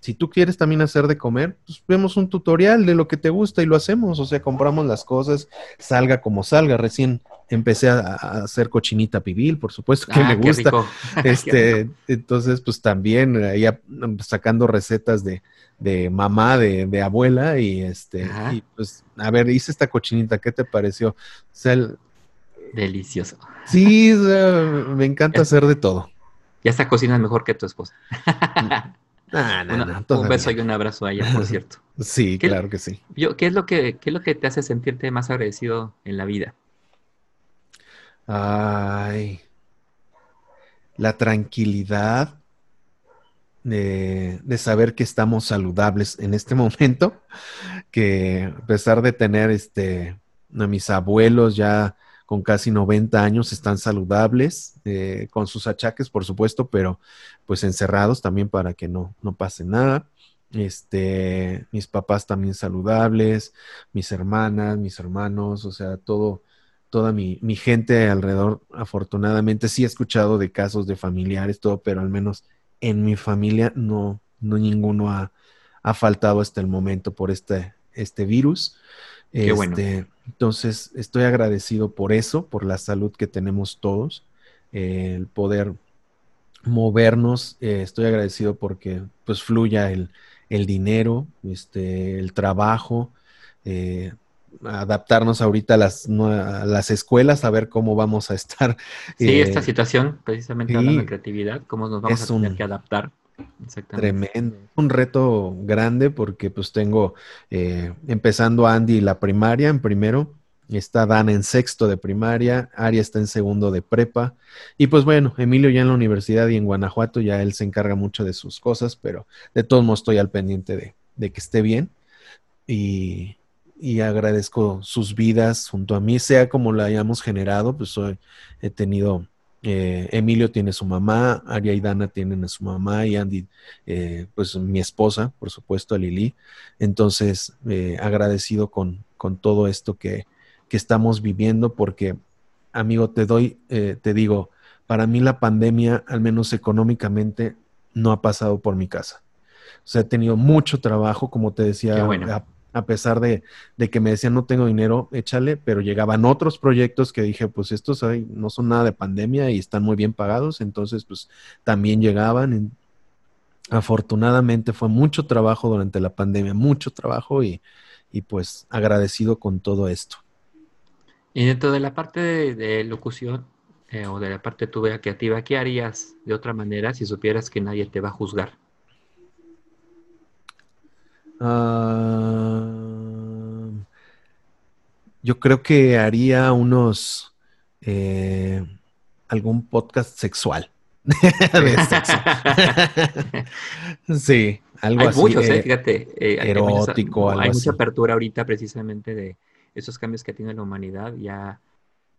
si tú quieres también hacer de comer, pues vemos un tutorial de lo que te gusta y lo hacemos. O sea, compramos las cosas, salga como salga. Recién empecé a, hacer cochinita pibil, por supuesto que ah, me gusta. Este, entonces, pues también ahí sacando recetas de, de mamá, de, de, abuela, y este, y pues, a ver, hice esta cochinita, ¿qué te pareció? O sea, Delicioso. Sí, me encanta hacer de todo. Ya esta cocina es mejor que tu esposa. No, un beso y un abrazo a ella, por cierto. sí, claro que sí. ¿qué, es lo que, ¿Qué es lo que te hace sentirte más agradecido en la vida? Ay, la tranquilidad de, de, saber que estamos saludables en este momento, que a pesar de tener este, a mis abuelos ya con casi 90 años, están saludables, eh, con sus achaques, por supuesto, pero pues encerrados también para que no, no pase nada. Este, mis papás también saludables, mis hermanas, mis hermanos, o sea, todo, toda mi, gente alrededor, afortunadamente, sí he escuchado de casos de familiares, todo, pero al menos en mi familia no, no ninguno ha, ha faltado hasta el momento por este, este virus. Qué bueno. Entonces, estoy agradecido por eso, por la salud que tenemos todos, eh, el poder movernos. Eh, estoy agradecido porque pues fluya el, el dinero, este, el trabajo, eh, adaptarnos ahorita a las, a las escuelas, a ver cómo vamos a estar. Sí, esta situación, precisamente hablando de creatividad, cómo nos vamos a tener que adaptar. Tremendo. Un reto grande porque pues tengo eh, empezando Andy la primaria en primero, está Dan en sexto de primaria, Aria está en segundo de prepa y pues bueno, Emilio ya en la universidad y en Guanajuato ya él se encarga mucho de sus cosas, pero de todos modos estoy al pendiente de, de que esté bien y, y agradezco sus vidas junto a mí, sea como la hayamos generado, pues hoy he tenido eh, Emilio tiene su mamá, Aria y Dana tienen a su mamá y Andy, eh, pues mi esposa, por supuesto, a Lili. Entonces, eh, agradecido con, con, todo esto que, que, estamos viviendo porque, amigo, te doy, te digo, para mí la pandemia, al menos económicamente, no ha pasado por mi casa. O sea, he tenido mucho trabajo, como te decía, a pesar de, que me decían no tengo dinero, échale, pero llegaban otros proyectos que dije, pues estos no son nada de pandemia y están muy bien pagados, entonces pues también llegaban. afortunadamente fue mucho trabajo durante la pandemia, mucho trabajo y, pues agradecido con todo esto. Y dentro de la parte de, locución eh, o de la parte de creativa, ¿qué harías de otra manera si supieras que nadie te va a juzgar? Ah, yo creo que haría unos eh, algún podcast sexual. de sexo. sí, algo hay así. Muchos, eh, fíjate, eh, erótico, hay, mucha, apertura ahorita precisamente de esos cambios que tiene la humanidad. Ya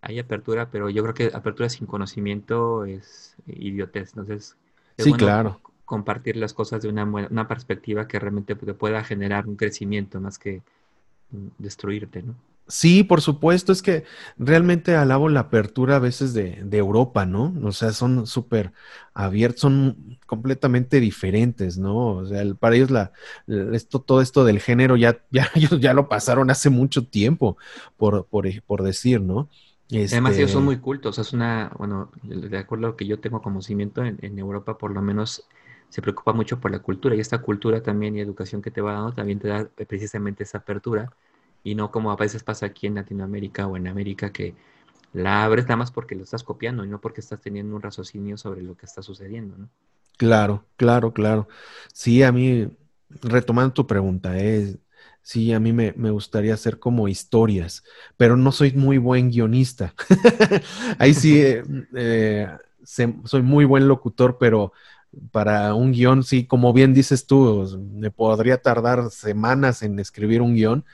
hay apertura, pero yo creo que apertura sin conocimiento es idiotez. Entonces, sí, claro compartir las cosas de una, una perspectiva que realmente te pueda generar un crecimiento más que mm, destruirte, ¿no? Sí, por supuesto, es que realmente alabo la apertura a veces de, de Europa, ¿no? O sea, son súper abiertos, son completamente diferentes, ¿no? O sea, para ellos la, esto, todo esto del género ya, ya, ya lo pasaron hace mucho tiempo, por, por, por decir, ¿no? Además, ellos son este muy cultos, es una, bueno, de acuerdo a lo que yo tengo conocimiento, en, en Europa por lo menos se preocupa mucho por la cultura y esta cultura también y educación que te va dando también te da precisamente esa apertura y no como a veces pasa aquí en Latinoamérica o en América que la abres nada más porque lo estás copiando y no porque estás teniendo un raciocinio sobre lo que está sucediendo, ¿no? Claro, claro, claro. Sí, a mí, retomando tu pregunta, eh, sí, a mí me, gustaría hacer como historias, pero no soy muy buen guionista. Ahí sí, eh, eh, soy muy buen locutor, pero para un guion, sí, como bien dices tú, me podría tardar semanas en escribir un guion,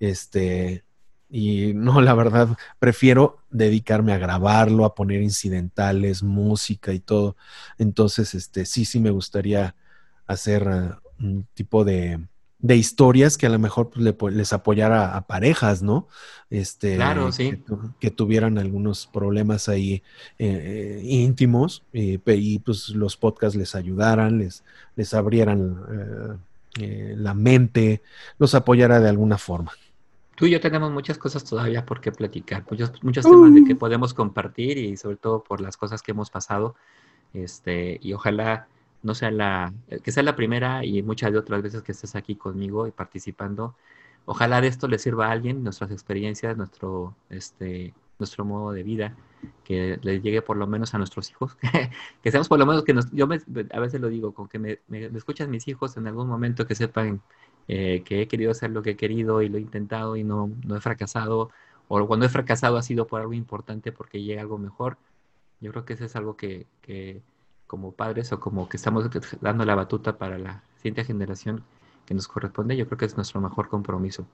este, y no, la verdad, prefiero dedicarme a grabarlo, a poner incidentales, música y todo. Entonces, este, sí, sí me gustaría hacer uh, un tipo de, de historias que a lo mejor pues, les apoyara a parejas, ¿no? Este, claro, sí. Que, tuvieran algunos problemas ahí eh, íntimos y pues los podcasts les ayudaran, les, les abrieran eh, eh, la mente, los apoyara de alguna forma. Tú y yo tenemos muchas cosas todavía por qué platicar, muchos, muchos temas de que podemos compartir y sobre todo por las cosas que hemos pasado. Este, y ojalá no sea la, eh, que sea la primera y muchas de otras veces que estés aquí conmigo y participando. Ojalá de esto le sirva a alguien, nuestras experiencias, nuestro, este, nuestro modo de vida, que le llegue por lo menos a nuestros hijos, que seamos por lo menos que nos, yo a veces lo digo, con que me, me, escuchan mis hijos en algún momento que sepan eh, que he querido hacer lo que he querido y lo he intentado y no, no he fracasado, o cuando he fracasado ha sido por algo importante porque llega algo mejor. Yo creo que eso es algo que como padres o como que estamos dando la batuta para la siguiente generación que nos corresponde, yo creo que es nuestro mejor compromiso.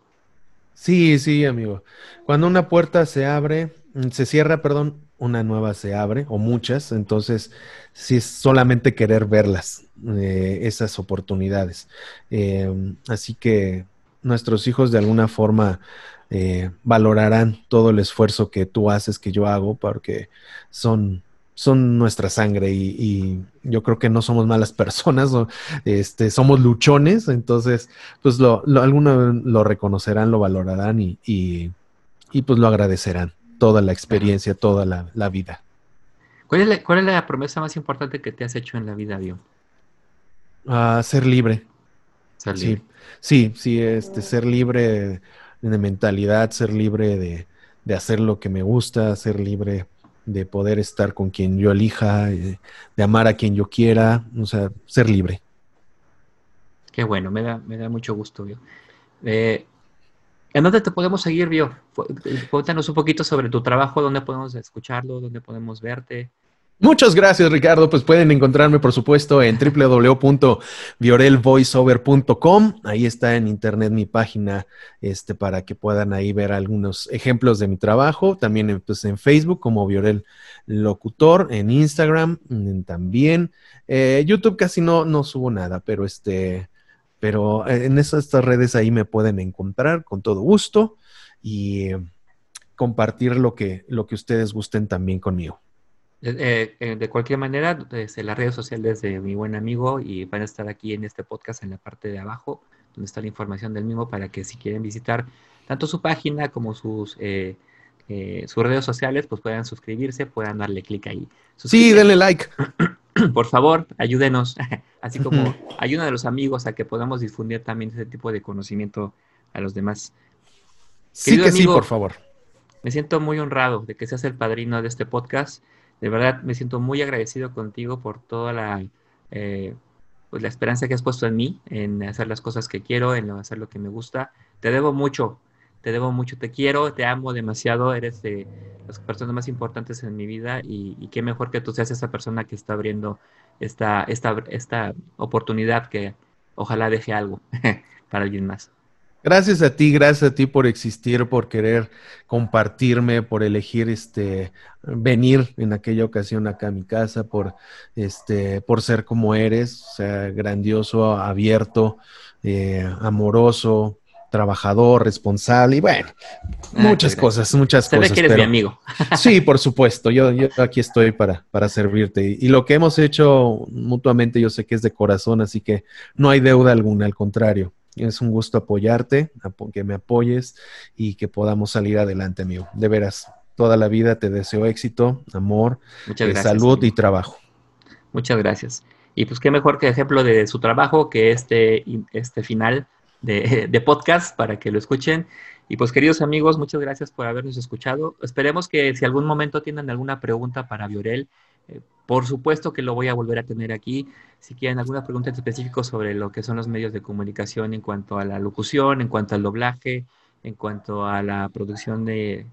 Sí, sí, amigo. Cuando una puerta se abre, mm, se cierra, perdón, una nueva se abre, o muchas, entonces sí es solamente querer verlas, eh, esas oportunidades. Em, así que nuestros hijos de alguna forma eh, valorarán todo el esfuerzo que tú haces, que yo hago, porque son son nuestra sangre y, yo creo que no somos malas personas, este, somos luchones, entonces pues lo, lo algunos lo reconocerán, lo valorarán y, y, pues lo agradecerán, toda la experiencia, toda la, vida. ¿Cuál es, la, ¿Cuál es la promesa más importante que te has hecho en la vida, Dio? Ah, ser libre. Ser libre. Sí, sí, este, ser libre de mentalidad, ser libre de, de hacer lo que me gusta, ser libre de poder estar con quien yo elija, eh, de amar a quien yo quiera, o sea, ser libre. Qué bueno, me da, me da mucho gusto, Bio. Eh, ¿En dónde te podemos seguir, Bio? Cuéntanos un poquito sobre tu trabajo, dónde podemos escucharlo, dónde podemos verte. Muchas gracias, Ricardo. Pues pueden encontrarme, por supuesto, en www.viorelvoiceover.com. Ahí está en internet mi página, este, para que puedan ahí ver algunos ejemplos de mi trabajo. También pues, en Facebook como Viorel Locutor, en Instagram también. Eh, YouTube casi no, no subo nada, pero este, pero en esas, estas redes ahí me pueden encontrar con todo gusto y eh, compartir lo que, lo que ustedes gusten también conmigo. Eh, eh, de cualquier manera, desde las redes sociales de mi buen amigo y van a estar aquí en este podcast en la parte de abajo, donde está la información del mismo para que si quieren visitar tanto su página como sus, eh, sus redes sociales, pues puedan suscribirse, puedan darle clic ahí. Sí, denle like. Por favor, ayúdenos, así como ayuda a los amigos a que podamos difundir también ese tipo de conocimiento a los demás. Sí que sí, por favor. Me siento muy honrado de que seas el padrino de este podcast de verdad me siento muy agradecido contigo por toda la, eh, pues la esperanza que has puesto en mí, en hacer las cosas que quiero, en hacer lo que me gusta. Te debo mucho, te debo mucho, te quiero, te amo demasiado, eres de las personas más importantes en mi vida y, qué mejor que tú seas esa persona que está abriendo esta, esta, esta oportunidad que ojalá deje algo para alguien más. Gracias a ti, gracias a ti por existir, por querer compartirme, por elegir este venir en aquella ocasión acá a mi casa, por este, por ser como eres, o sea, grandioso, abierto, eh, amoroso, trabajador, responsable y bueno, ah, muchas cosas, muchas cosas. Ve que eres mi amigo. sí, por supuesto, yo, yo aquí estoy para, para servirte. Y lo que hemos hecho mutuamente yo sé que es de corazón, así que no hay deuda alguna, al contrario. Es un gusto apoyarte, que me apoyes y que podamos salir adelante, amigo. De veras, toda la vida te deseo éxito, amor, eh, salud y trabajo. Muchas gracias. Y pues qué mejor que ejemplo de su trabajo que este, este final de, de, podcast para que lo escuchen. Y pues queridos amigos, muchas gracias por habernos escuchado. Esperemos que si algún momento tienen alguna pregunta para Viorel, por supuesto que lo voy a volver a tener aquí. Si quieren alguna pregunta específica sobre lo que son los medios de comunicación en cuanto a la locución, en cuanto al doblaje, en cuanto a la producción de,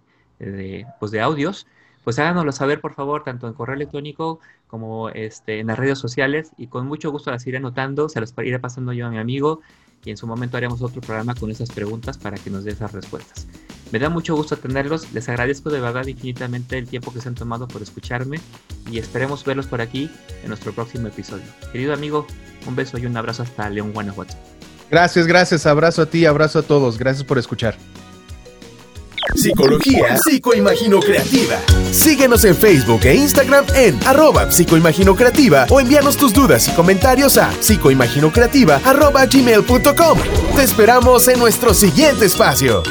pues de audios, pues háganoslo saber, por favor, tanto en correo electrónico como este, en las redes sociales. Y con mucho gusto las iré anotando, se las iré pasando yo a mi amigo y en su momento haremos otro programa con esas preguntas para que nos dé esas respuestas. Me da mucho gusto tenerlos, les agradezco de verdad infinitamente el tiempo que se han tomado por escucharme y esperemos verlos por aquí en nuestro próximo episodio. Querido amigo, un beso y un abrazo hasta León, Guanajuato. Gracias, gracias, abrazo a ti, abrazo a todos, gracias por escuchar. Psicología Psicoimagino Creativa. Síguenos en Facebook e Instagram en arroba psicoimagino creativa o envíanos tus dudas y comentarios a psicoimaginocreativa arroba gmail.com. Te esperamos en nuestro siguiente espacio.